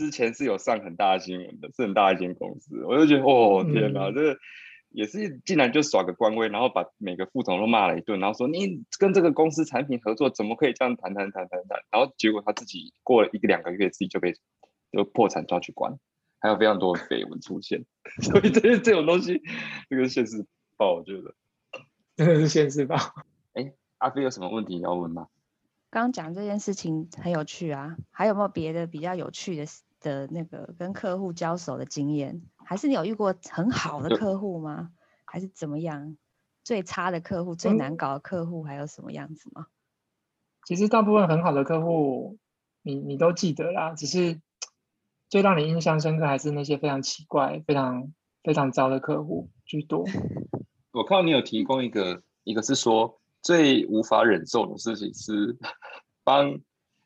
Speaker 4: 之前是有上很大的新闻的，是很大一间公司。我就觉得哦天哪，这。也是竟然就耍个官威，然后把每个副总都骂了一顿，然后说你跟这个公司产品合作怎么可以这样谈谈谈谈谈？然后结果他自己过了一个两个月，自己就被就破产抓去关，还有非常多的绯闻出现。(laughs) 所以这这种东西，这个现实报，我觉得 (laughs)
Speaker 1: 真的是现实报。
Speaker 4: 哎，阿飞有什么问题要问吗？
Speaker 2: 刚刚讲这件事情很有趣啊，还有没有别的比较有趣的的那个跟客户交手的经验？还是你有遇过很好的客户吗？还是怎么样？最差的客户、最难搞的客户还有什么样子吗？
Speaker 1: 其实大部分很好的客户，你你都记得啦。只是最让你印象深刻，还是那些非常奇怪、非常非常糟的客户居多。(laughs)
Speaker 4: 我看到你有提供一个，一个是说最无法忍受的事情是帮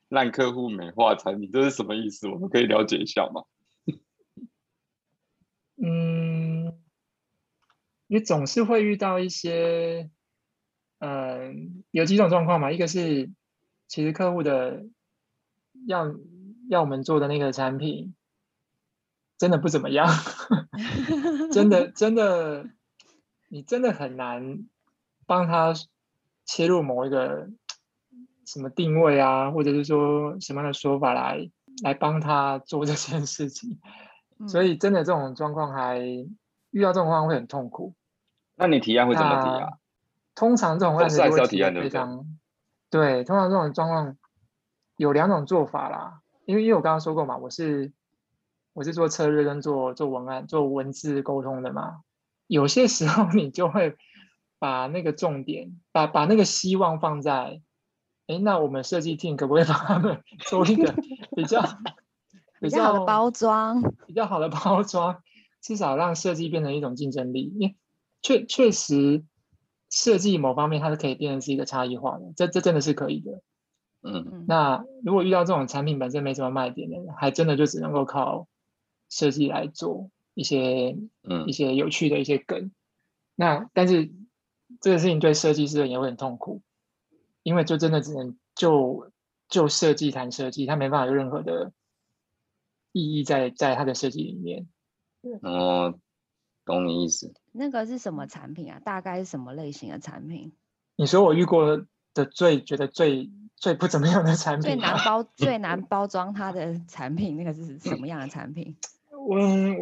Speaker 4: 烂客户美化产品，这是什么意思？我们可以了解一下吗？(laughs)
Speaker 1: 嗯，你总是会遇到一些，嗯，有几种状况嘛。一个是，其实客户的要要我们做的那个产品，真的不怎么样，(laughs) 真的真的，你真的很难帮他切入某一个什么定位啊，或者是说什么样的说法来来帮他做这件事情。所以，真的这种状况还遇到这种状况会很痛苦。
Speaker 4: 那你提案会怎么提啊？
Speaker 1: 通常这种案子都会
Speaker 4: 提案
Speaker 1: 非常对。通常这种状况有两种做法啦，因为因为我刚刚说过嘛，我是我是做策略跟做做文案、做文字沟通的嘛。有些时候你就会把那个重点，把把那个希望放在，哎，那我们设计 team 可不可以帮他们 (laughs) 做一个比较？(laughs)
Speaker 2: 比较好的包装，
Speaker 1: 比较好的包装，至少让设计变成一种竞争力。因为确确实，设计某方面它是可以变成是一个差异化的，这这真的是可以的。嗯，那如果遇到这种产品本身没什么卖点的，还真的就只能够靠设计来做一些嗯一些有趣的一些梗。那但是这个事情对设计师也会很痛苦，因为就真的只能就就设计谈设计，它没办法有任何的。意义在在它的设计里面，
Speaker 4: 哦，懂你意思。
Speaker 2: 那个是什么产品啊？大概是什么类型的产品？
Speaker 1: 你说我遇过的最觉得最最不怎么样的产品，(laughs)
Speaker 2: 最难包最难包装它的产品，那个是什么样的产品？(sniffs)
Speaker 1: 我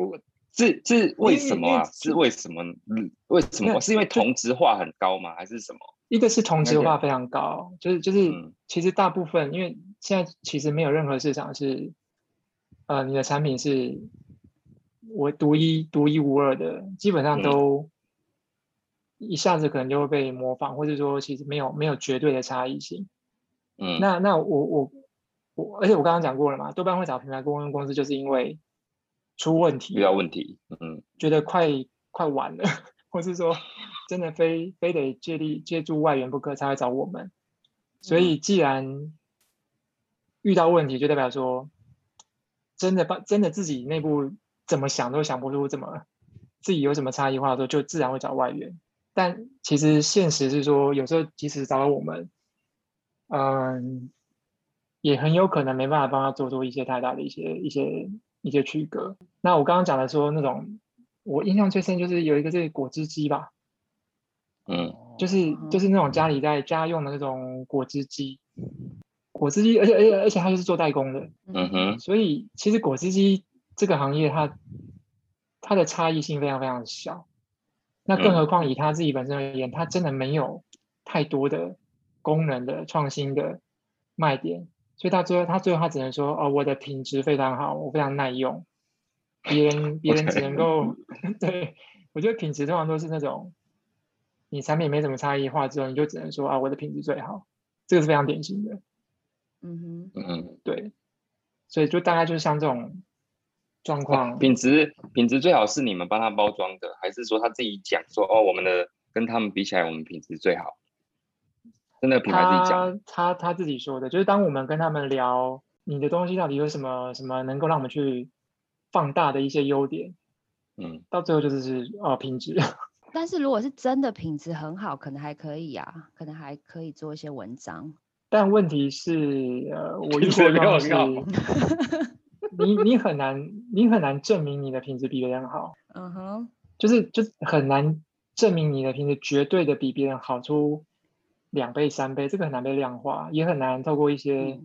Speaker 1: 我
Speaker 4: 这这为什么啊？是为什么？嗯，为什么？是因为同质化很高吗？还是什么？
Speaker 1: 一个是同质化非常高，就是就是其实大部分，因为现在其实没有任何市场是。呃，你的产品是我独一独一无二的，基本上都一下子可能就会被模仿，或者说其实没有没有绝对的差异性。嗯，那那我我我，而且我刚刚讲过了嘛，多半会找品牌公关公司，就是因为出问题，
Speaker 4: 遇到问题，嗯，
Speaker 1: 觉得快快完了，或是说真的非非得借力借助外援不可，才会找我们。所以既然遇到问题，就代表说。真的把真的自己内部怎么想都想不出怎么自己有什么差异化的时候，就自然会找外援。但其实现实是说，有时候即使找到我们，嗯，也很有可能没办法帮他做出一些太大的一些一些一些区隔。那我刚刚讲的说那种，我印象最深就是有一个这个果汁机吧，嗯，就是就是那种家里在家用的那种果汁机。果汁机，而且而且而且它就是做代工的，嗯哼，所以其实果汁机这个行业，它它的差异性非常非常小。那更何况以它自己本身而言，它真的没有太多的功能的创新的卖点，所以他最后他最后他只能说哦，我的品质非常好，我非常耐用。别人别人只能够 (laughs) 对我觉得品质通常都是那种，你产品没什么差异化之后，你就只能说啊，我的品质最好，这个是非常典型的。
Speaker 2: 嗯哼，
Speaker 4: 嗯，
Speaker 1: 对，所以就大概就是像这种状况，
Speaker 4: 品质品质最好是你们帮他包装的，还是说他自己讲说哦，我们的跟他们比起来，我们品质最好？真的品牌自己讲，
Speaker 1: 他他自己说的，就是当我们跟他们聊你的东西到底有什么什么能够让我们去放大的一些优点，
Speaker 4: 嗯，
Speaker 1: 到最后就是是哦品质。
Speaker 2: 但是如果是真的品质很好，可能还可以啊，可能还可以做一些文章。
Speaker 1: 但问题是，呃，我遇过的是，你你很难你很难证明你的品质比别人好。
Speaker 2: 嗯哼，
Speaker 1: 就是就是很难证明你的品质绝对的比别人好出两倍三倍，这个很难被量化，也很难透过一些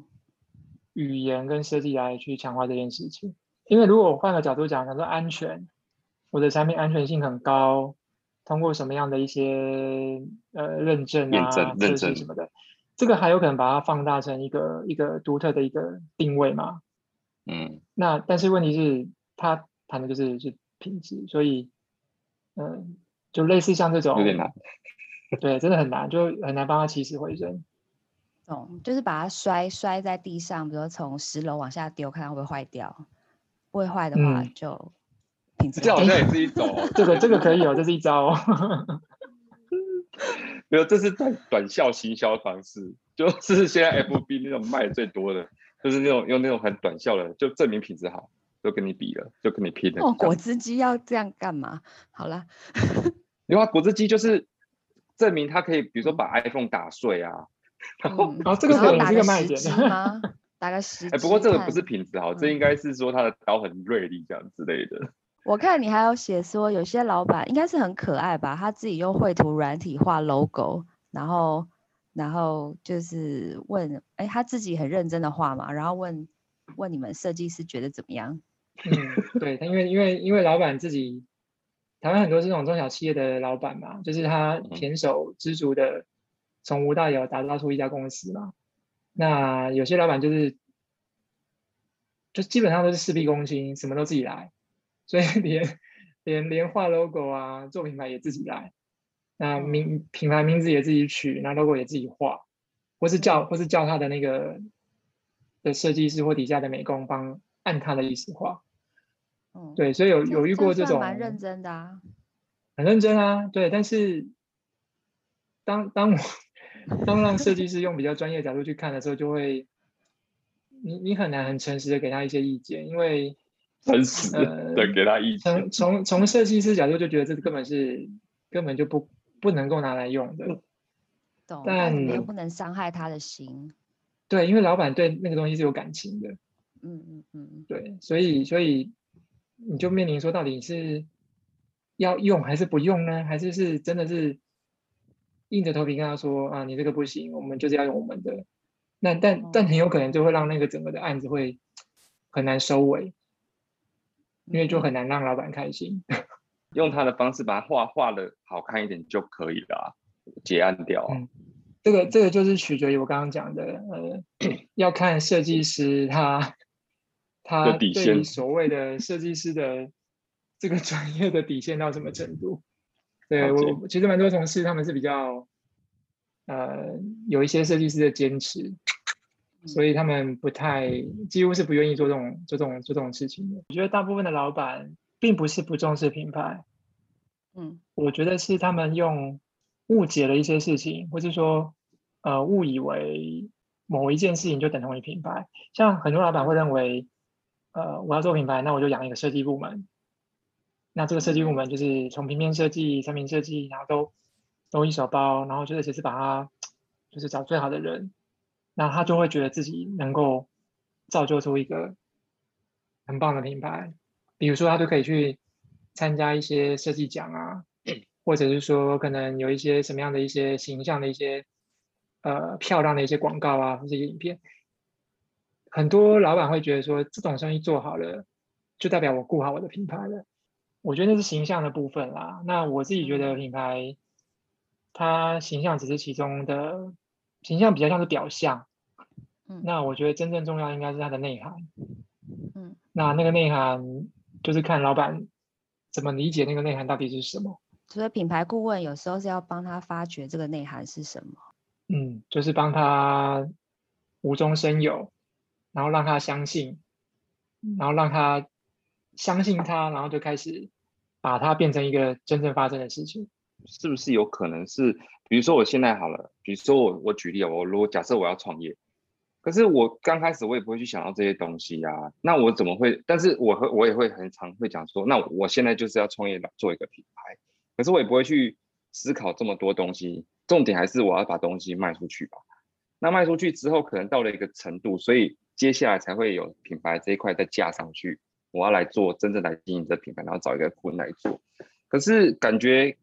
Speaker 1: 语言跟设计来去强化这件事情。因为如果我换个角度讲，他说安全，我的产品安全性很高，通过什么样的一些呃认证啊、测试什么的。这个还有可能把它放大成一个一个独特的一个定位嘛？
Speaker 4: 嗯，
Speaker 1: 那但是问题是，它谈的就是是品质，所以，嗯，就类似像这种
Speaker 4: 有点难，
Speaker 1: 对，真的很难，就很难帮他起死回生。
Speaker 2: 懂，就是把它摔摔在地上，比如从十楼往下丢，看它会不会坏掉。不会坏的话，就品质。
Speaker 4: 这好像也是一种，(laughs)
Speaker 1: 这个这个可以哦，这是一招。(laughs)
Speaker 4: 没有，这是短短效行销方式，就是现在 FB 那种卖最多的，就是那种用那种很短效的，就证明品质好，就跟你比了，就跟你拼了。
Speaker 2: 哦，果汁机要这样干嘛？好了，
Speaker 4: 因为果汁机就是证明它可以，比如说把 iPhone 打碎啊，(laughs) 然后
Speaker 1: 然后这个是
Speaker 2: 打
Speaker 1: 个卖
Speaker 2: 点吗？打个十，
Speaker 4: 哎，不过这个不是品质好，这应该是说它的刀很锐利这样之类的。
Speaker 2: 我看你还有写说，有些老板应该是很可爱吧？他自己用绘图软体画 logo，然后，然后就是问，哎，他自己很认真的画嘛，然后问问你们设计师觉得怎么样？
Speaker 1: 嗯，对他，因为因为因为老板自己，台湾很多这种中小企业的老板嘛，就是他胼手知足的从无到有打造出一家公司嘛。那有些老板就是，就基本上都是事必躬亲，什么都自己来。所以连连连画 logo 啊，做品牌也自己来，那名品牌名字也自己取，那 logo 也自己画，或是叫或是叫他的那个的设计师或底下的美工帮按他的意思画。嗯，对，所以有有遇过这种
Speaker 2: 蛮认真的啊，
Speaker 1: 很认真啊，对。但是当当我当让设计师用比较专业角度去看的时候，就会你你很难很诚实的给他一些意见，因为。
Speaker 4: 诚实的给他意
Speaker 1: 见。从从从设计师角度就觉得这根本是根本就不不能够拿来用的。
Speaker 2: 懂。但你又不能伤害他的心。
Speaker 1: 对，因为老板对那个东西是有感情的。
Speaker 2: 嗯嗯嗯。
Speaker 1: 对，所以所以你就面临说，到底是要用还是不用呢？还是是真的是硬着头皮跟他说啊，你这个不行，我们就是要用我们的。那但但很有可能就会让那个整个的案子会很难收尾。因为就很难让老板开心，(laughs)
Speaker 4: 用他的方式把它画画的好看一点就可以了，结案掉。
Speaker 1: 嗯，这个这个就是取决于我刚刚讲的，呃，(clears throat) 要看设计师他他对于所谓的设计师的这个专业的底线到什么程度。对我其实蛮多同事他们是比较呃有一些设计师的坚持。所以他们不太，几乎是不愿意做这种、做这种、做这种事情的。我觉得大部分的老板并不是不重视品牌，
Speaker 2: 嗯，
Speaker 1: 我觉得是他们用误解了一些事情，或是说，呃，误以为某一件事情就等同于品牌。像很多老板会认为，呃，我要做品牌，那我就养一个设计部门，那这个设计部门就是从平面设计、产品设计，然后都都一手包，然后就是只是把它 (tsk) 就是找最好的人。那他就会觉得自己能够造就出一个很棒的品牌，比如说他就可以去参加一些设计奖啊，或者是说可能有一些什么样的一些形象的一些呃漂亮的一些广告啊，或者影片。很多老板会觉得说这种生意做好了，就代表我顾好我的品牌了。我觉得那是形象的部分啦。那我自己觉得品牌，它形象只是其中的。形象比较像是表象，
Speaker 2: 嗯
Speaker 1: 那我觉得真正重要应该是它的内涵。
Speaker 2: 嗯
Speaker 1: 那那个内涵就是看老板怎么理解那个内涵到底是什么。
Speaker 2: 所以品牌顾问有时候是要帮他发掘这个内涵是什么。
Speaker 1: 嗯，就是帮他无中生有，然后让他相信，然后让他相信他，然后就开始把它变成一个真正发生的事情。
Speaker 4: 是不是有可能是，比如说我现在好了，比如说我我举例啊，我如果假设我要创业，可是我刚开始我也不会去想到这些东西呀、那我怎么会？但是我会我也会很常会讲说，那我现在就是要创业做一个品牌，可是我也不会去思考这么多东西，重点还是我要把东西卖出去吧。那卖出去之后，可能到了一个程度，所以接下来才会有品牌这一块再架上去。我要来做真正来经营这品牌，然后找一个顾问来做。可是感觉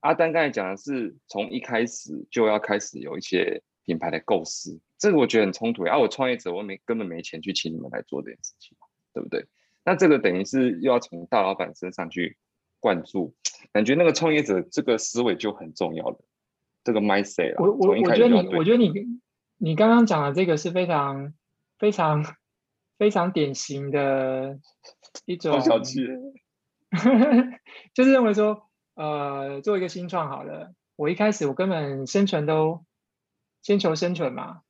Speaker 4: 阿丹刚才讲的是从一开始就要开始有一些品牌的构思，这个我觉得很冲突。啊，我创业者我没根本没钱去请你们来做这件事情，对不对？那这个等于是又要从大老板身上去灌注，感觉那个创业者这个思维就很重要了。这个 mindset 啊，
Speaker 1: 我我我觉得你，我觉得你你刚刚讲的这个是非常非常非常典型的一种
Speaker 4: 好小气。(laughs)
Speaker 1: 就是认为说，呃，做一个新创好了，我一开始我根本生存都先求生存嘛，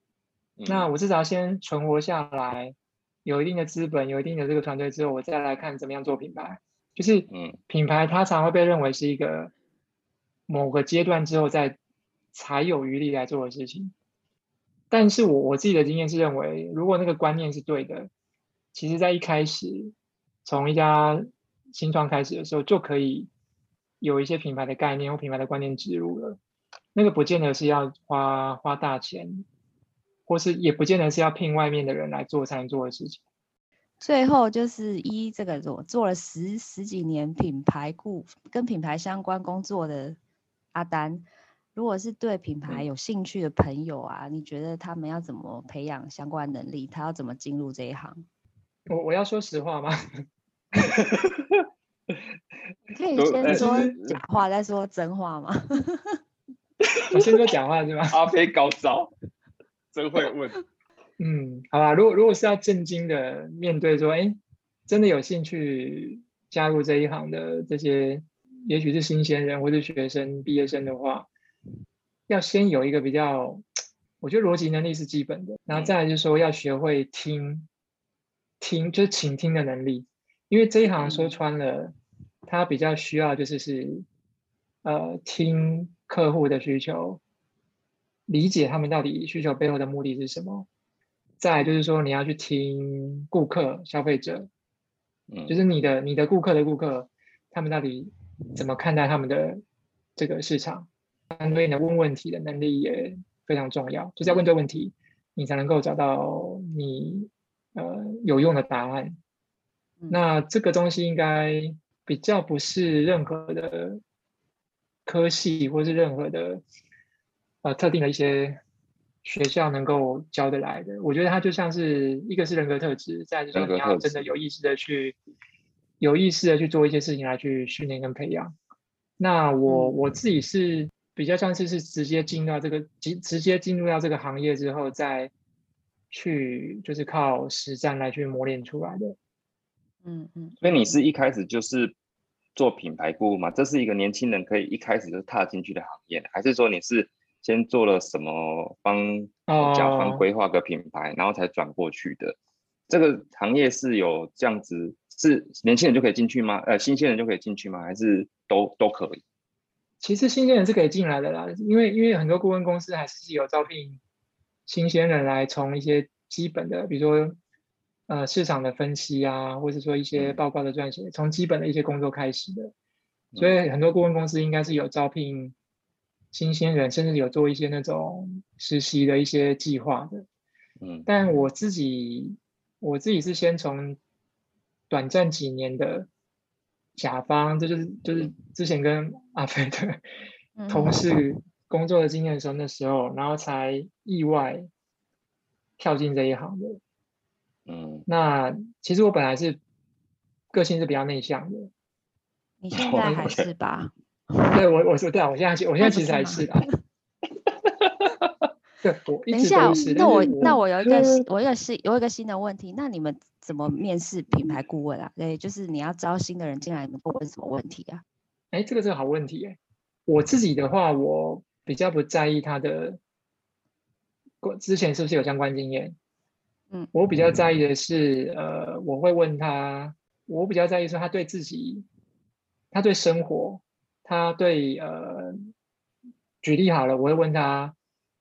Speaker 1: 那
Speaker 4: 嗯
Speaker 1: 我至少先存活下来，有一定的资本，有一定的这个团队之后，我再来看怎么样做品牌。就是
Speaker 4: 嗯
Speaker 1: 品牌它常会被认为是一个某个阶段之后再才有余力来做的事情。但是我我自己的经验是认为，如果那个观念是对的，其实在一开始从一家新创开始的时候，就可以有一些品牌的概念或品牌的观念植入了。那个不见得是要花花大钱，或是也不见得是要聘外面的人来做才能做的事情。
Speaker 2: 最后就是一这个我做了十十几年品牌顾跟品牌相关工作的阿丹，如果是对品牌
Speaker 4: 嗯
Speaker 2: 有兴趣的朋友啊，你觉得他们要怎么培养相关能力？他要怎么进入这一行？
Speaker 1: 我我要说实话吗？
Speaker 2: 你 (laughs) 可以先说假话，再说真话吗？
Speaker 1: 我 (laughs) 先说假话是吗？
Speaker 4: 阿飞高招，真会问。(laughs)
Speaker 1: 嗯，好吧。如果如果是要震惊的面对说，哎，真的有兴趣加入这一行的这些，也许是新鲜人或是学生、毕业生的话，要先有一个比较，我觉得逻辑能力是基本的，然后
Speaker 4: 嗯
Speaker 1: 再来就是说要学会听，听就是倾听的能力，因为这一行说
Speaker 2: 嗯
Speaker 1: 穿了，它比较需要就是是，呃，听客户的需求，理解他们到底需求背后的目的是什么。再就是说，你要去听顾客、消费者，
Speaker 4: 嗯，
Speaker 1: 就是你的你的顾客的顾客，他们到底怎么看待他们的这个市场？相对应的问问题的能力也非常重要，就是要问对问题，你才能够找到你呃有用的答案。
Speaker 2: 嗯
Speaker 1: 那这个东西应该比较不是任何的科系或是任何的呃特定的一些学校能够教得来的。我觉得它就像是一个是人格特质，再来就是说你要真的有意识的去有意识的去做一些事情来去训练跟培养。那我
Speaker 2: 嗯
Speaker 1: 我自己是比较像是是直接进入到这个直直接进入到这个行业之后，再去就是靠实战来去磨练出来的。
Speaker 2: 嗯嗯，
Speaker 4: 所以你是一开始就是做品牌顾问吗？这是一个年轻人可以一开始就踏进去的行业，还是说你是先做了什么帮甲方
Speaker 1: 哦
Speaker 4: 规划个品牌，然后才转过去的？这个行业是有这样子，是年轻人就可以进去吗？呃，新鲜人就可以进去吗？还是都都可以？
Speaker 1: 其实新鲜人是可以进来的啦，因为因为很多顾问公司还是有招聘新鲜人来从一些基本的，比如说呃市场的分析啊，或者说一些
Speaker 4: 嗯
Speaker 1: 报告的撰写，从基本的一些工作开始的。所
Speaker 4: 嗯
Speaker 1: 以很多顾问公司应该是有招聘新鲜人，甚至有做一些那种实习的一些计划的。
Speaker 4: 嗯
Speaker 1: 但我自己我自己是先从短暂几年的甲方，这就是就是之前跟阿飞的
Speaker 2: 嗯
Speaker 1: 同事工作的经验的时候，那时候然后才意外跳进这一行的。
Speaker 4: 嗯，
Speaker 1: 那其实我本来是个性是比较内向的，
Speaker 2: 你现在还是吧？(laughs)
Speaker 1: 对我我说对啊，我现在其我现在其实还
Speaker 2: 是
Speaker 1: 是啦，(laughs) 对，我
Speaker 2: 等一下，那我那我有一个我
Speaker 1: 一
Speaker 2: 个是有一个新的问题，那你们怎么面试品牌顾问啊？对，就是你要招新的人进来，你们会问什么问题啊？
Speaker 1: 哎，这个是个好问题哎。我自己的话，我比较不在意他的过之前是不是有相关经验。
Speaker 2: 嗯，
Speaker 1: 我比较在意的是，呃，我会问他，我比较在意说他对自己，他对生活，他对呃，举例好了，我会问他。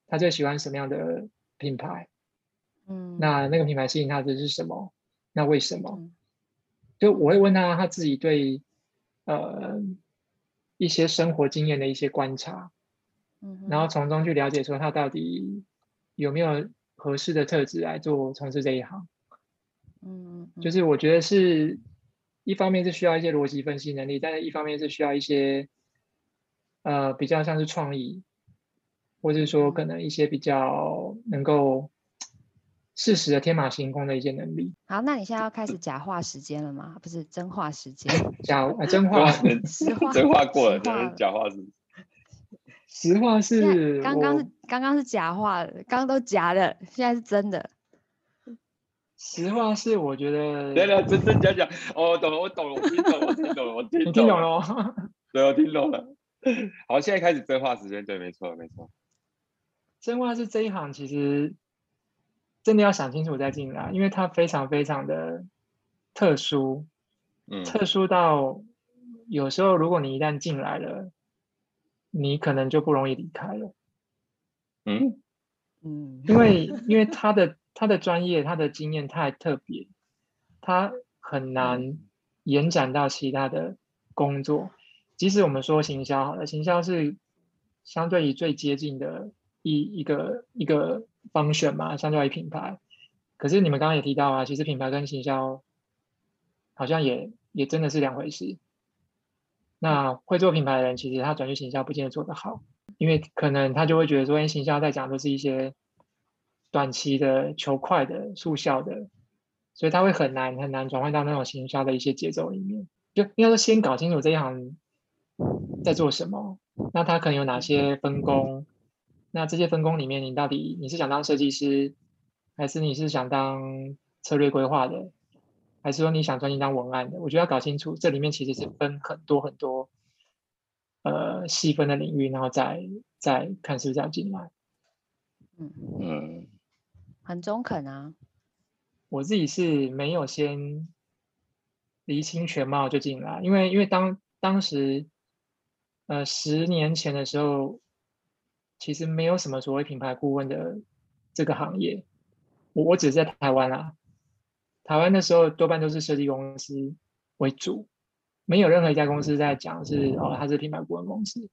Speaker 1: 他最喜欢什么样的品牌？
Speaker 2: 嗯，
Speaker 1: 那那个品牌吸引他的是什么？那为什么？就我会问他他自己对呃一些生活经验的一些观察，
Speaker 2: 嗯，
Speaker 1: 然后从中去了解说他到底有没有合适的特质来做从事这一行。
Speaker 2: 嗯，
Speaker 1: 就是我觉得是一方面是需要一些逻辑分析能力，但是一方面是需要一些呃比较像是创意。或者是说，可能一些比较能够适时的天马行空的一些能力。
Speaker 2: 好，那你现在要开始假话时间了吗？不是真话时间。(laughs)
Speaker 1: 假真话，(laughs)
Speaker 2: 实话，
Speaker 4: 真话过了，假话是。(laughs)
Speaker 1: 实话是。
Speaker 2: 刚刚是刚刚是假话，刚刚都假的，现在是真的。
Speaker 1: 实话是，我觉得。
Speaker 4: 对对，真真假假。哦，懂了，我懂了，我听懂了，我听懂了，我听懂了。你听
Speaker 1: 懂了？
Speaker 4: 对，我听懂了。(laughs) 好，现在开始真话时间。对，没错，没错。
Speaker 1: 真话是这一行，其实真的要想清楚再进来，因为它非常非常的特殊，
Speaker 4: 嗯，
Speaker 1: 特殊到有时候如果你一旦进来了，你可能就不容易离开了，
Speaker 2: 嗯嗯，
Speaker 1: 因为因为他的他的专业他的经验太特别，他很难延展到其他的工作，即使我们说行销好了，行销是相对于最接近的。一一个一个方选嘛，相较于品牌，可是你们刚刚也提到啊，其实品牌跟行销好像也也真的是两回事。那会做品牌的人，其实他转去行销不见得做得好，因为可能他就会觉得说，哎，行销在讲都是一些短期的、求快的、速效的，所以他会很难很难转换到那种行销的一些节奏里面。就应该说，先搞清楚这一行在做什么，那他可能有哪些分工。那这些分工里面，你到底你是想当设计师，还是你是想当策略规划的，还是说你想专心当文案的？我觉得要搞清楚，这里面其实是分很多很多，呃，细分的领域，然后再再看是不是要进来。
Speaker 2: 嗯
Speaker 4: 嗯，
Speaker 2: 很中肯啊。
Speaker 1: 我自己是没有先厘清全貌就进来，因为因为当当时，呃，十年前的时候。其实没有什么所谓品牌顾问的这个行业，我我只是在台湾啊，台湾那时候多半都是设计公司为主，没有任何一家公司在讲是哦，它是品牌顾问公司。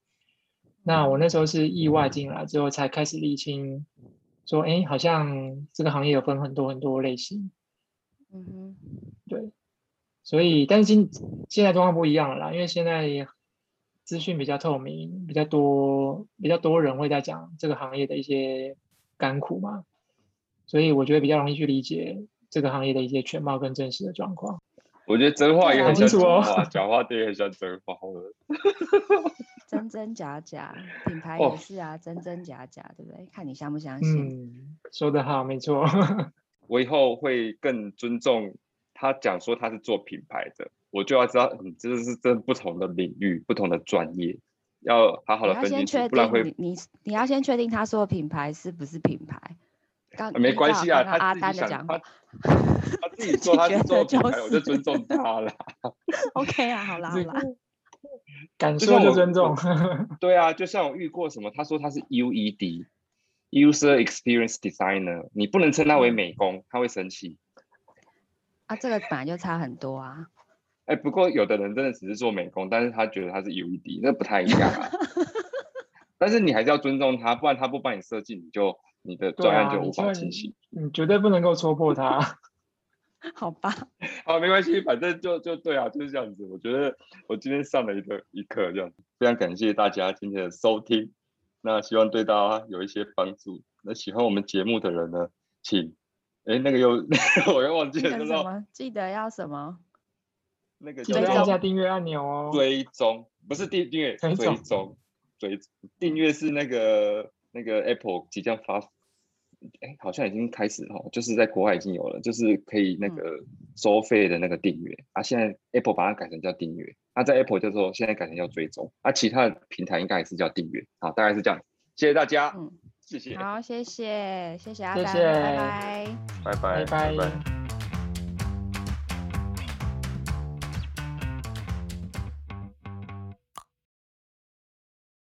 Speaker 1: 那我那时候是意外进来之后才开始理清，说哎，好像这个行业有分很多很多类型。
Speaker 2: 嗯哼，
Speaker 1: 对，所以但是今现在状况不一样了啦，因为现在。资讯比较透明，比较多，比较多人会在讲这个行业的一些甘苦嘛，所以我觉得比较容易去理解这个行业的一些全貌跟真实的状况。
Speaker 4: 我觉得真话也很像假话，假话也很像真话。(laughs)
Speaker 2: 真真假假，品牌也是啊，真真假假，对不对？看你相不相信。
Speaker 1: 嗯，说得好，没错。
Speaker 4: 我以后会更尊重他讲说他是做品牌的。我就要知道，你，这是真不同的领域，不同的专业，要好好的分清楚，不然会
Speaker 2: 你你要先确定他说的品牌是不是品牌。刚
Speaker 4: 没关系啊，他
Speaker 2: 阿丹
Speaker 4: 的
Speaker 2: 讲话，
Speaker 4: 他自己说他是做品牌，我就尊重他了。(laughs)
Speaker 2: OK 啊，好啦 (laughs) 好啦，(laughs)
Speaker 1: 感受就尊重。
Speaker 4: 对啊，就像我遇过什么，他说他是 UED，User Experience Designer，你不能称他为美工，他会生气。
Speaker 2: 啊，这个本来就差很多啊。
Speaker 4: 哎，不过有的人真的只是做美工，但是他觉得他是 UED，那不太一样啊。(laughs) 但是你还是要尊重他，不然他不帮你设计，你就你的专案就无法进行。
Speaker 1: 你绝对不能够戳破他。(laughs)
Speaker 2: 好吧。(laughs)
Speaker 4: 好，没关系，反正就就对啊，就是这样子。我觉得我今天上了一个一课，这样子。非常感谢大家今天的收听，那希望对大家有一些帮助。那喜欢我们节目的人呢，请，哎，那个又我又忘记了，
Speaker 2: 什么？记得要什么？
Speaker 4: 那个
Speaker 1: 记得按下订阅按钮哦。
Speaker 4: 追踪不是订订阅，追踪追订阅是那个那个 Apple 即将发哎，好像已经开始哈，就是在国外已经有了，就是可以那个收费的那个订阅啊。现在 Apple 把它改成叫订阅，那在 Apple 叫做现在改成叫追踪，啊，其他的平台应该也是叫订阅啊，大概是这样。谢谢大家，嗯，谢谢。
Speaker 2: 好，谢谢，谢谢阿丹，
Speaker 1: 拜
Speaker 2: 拜，
Speaker 4: 拜拜，
Speaker 1: 拜拜。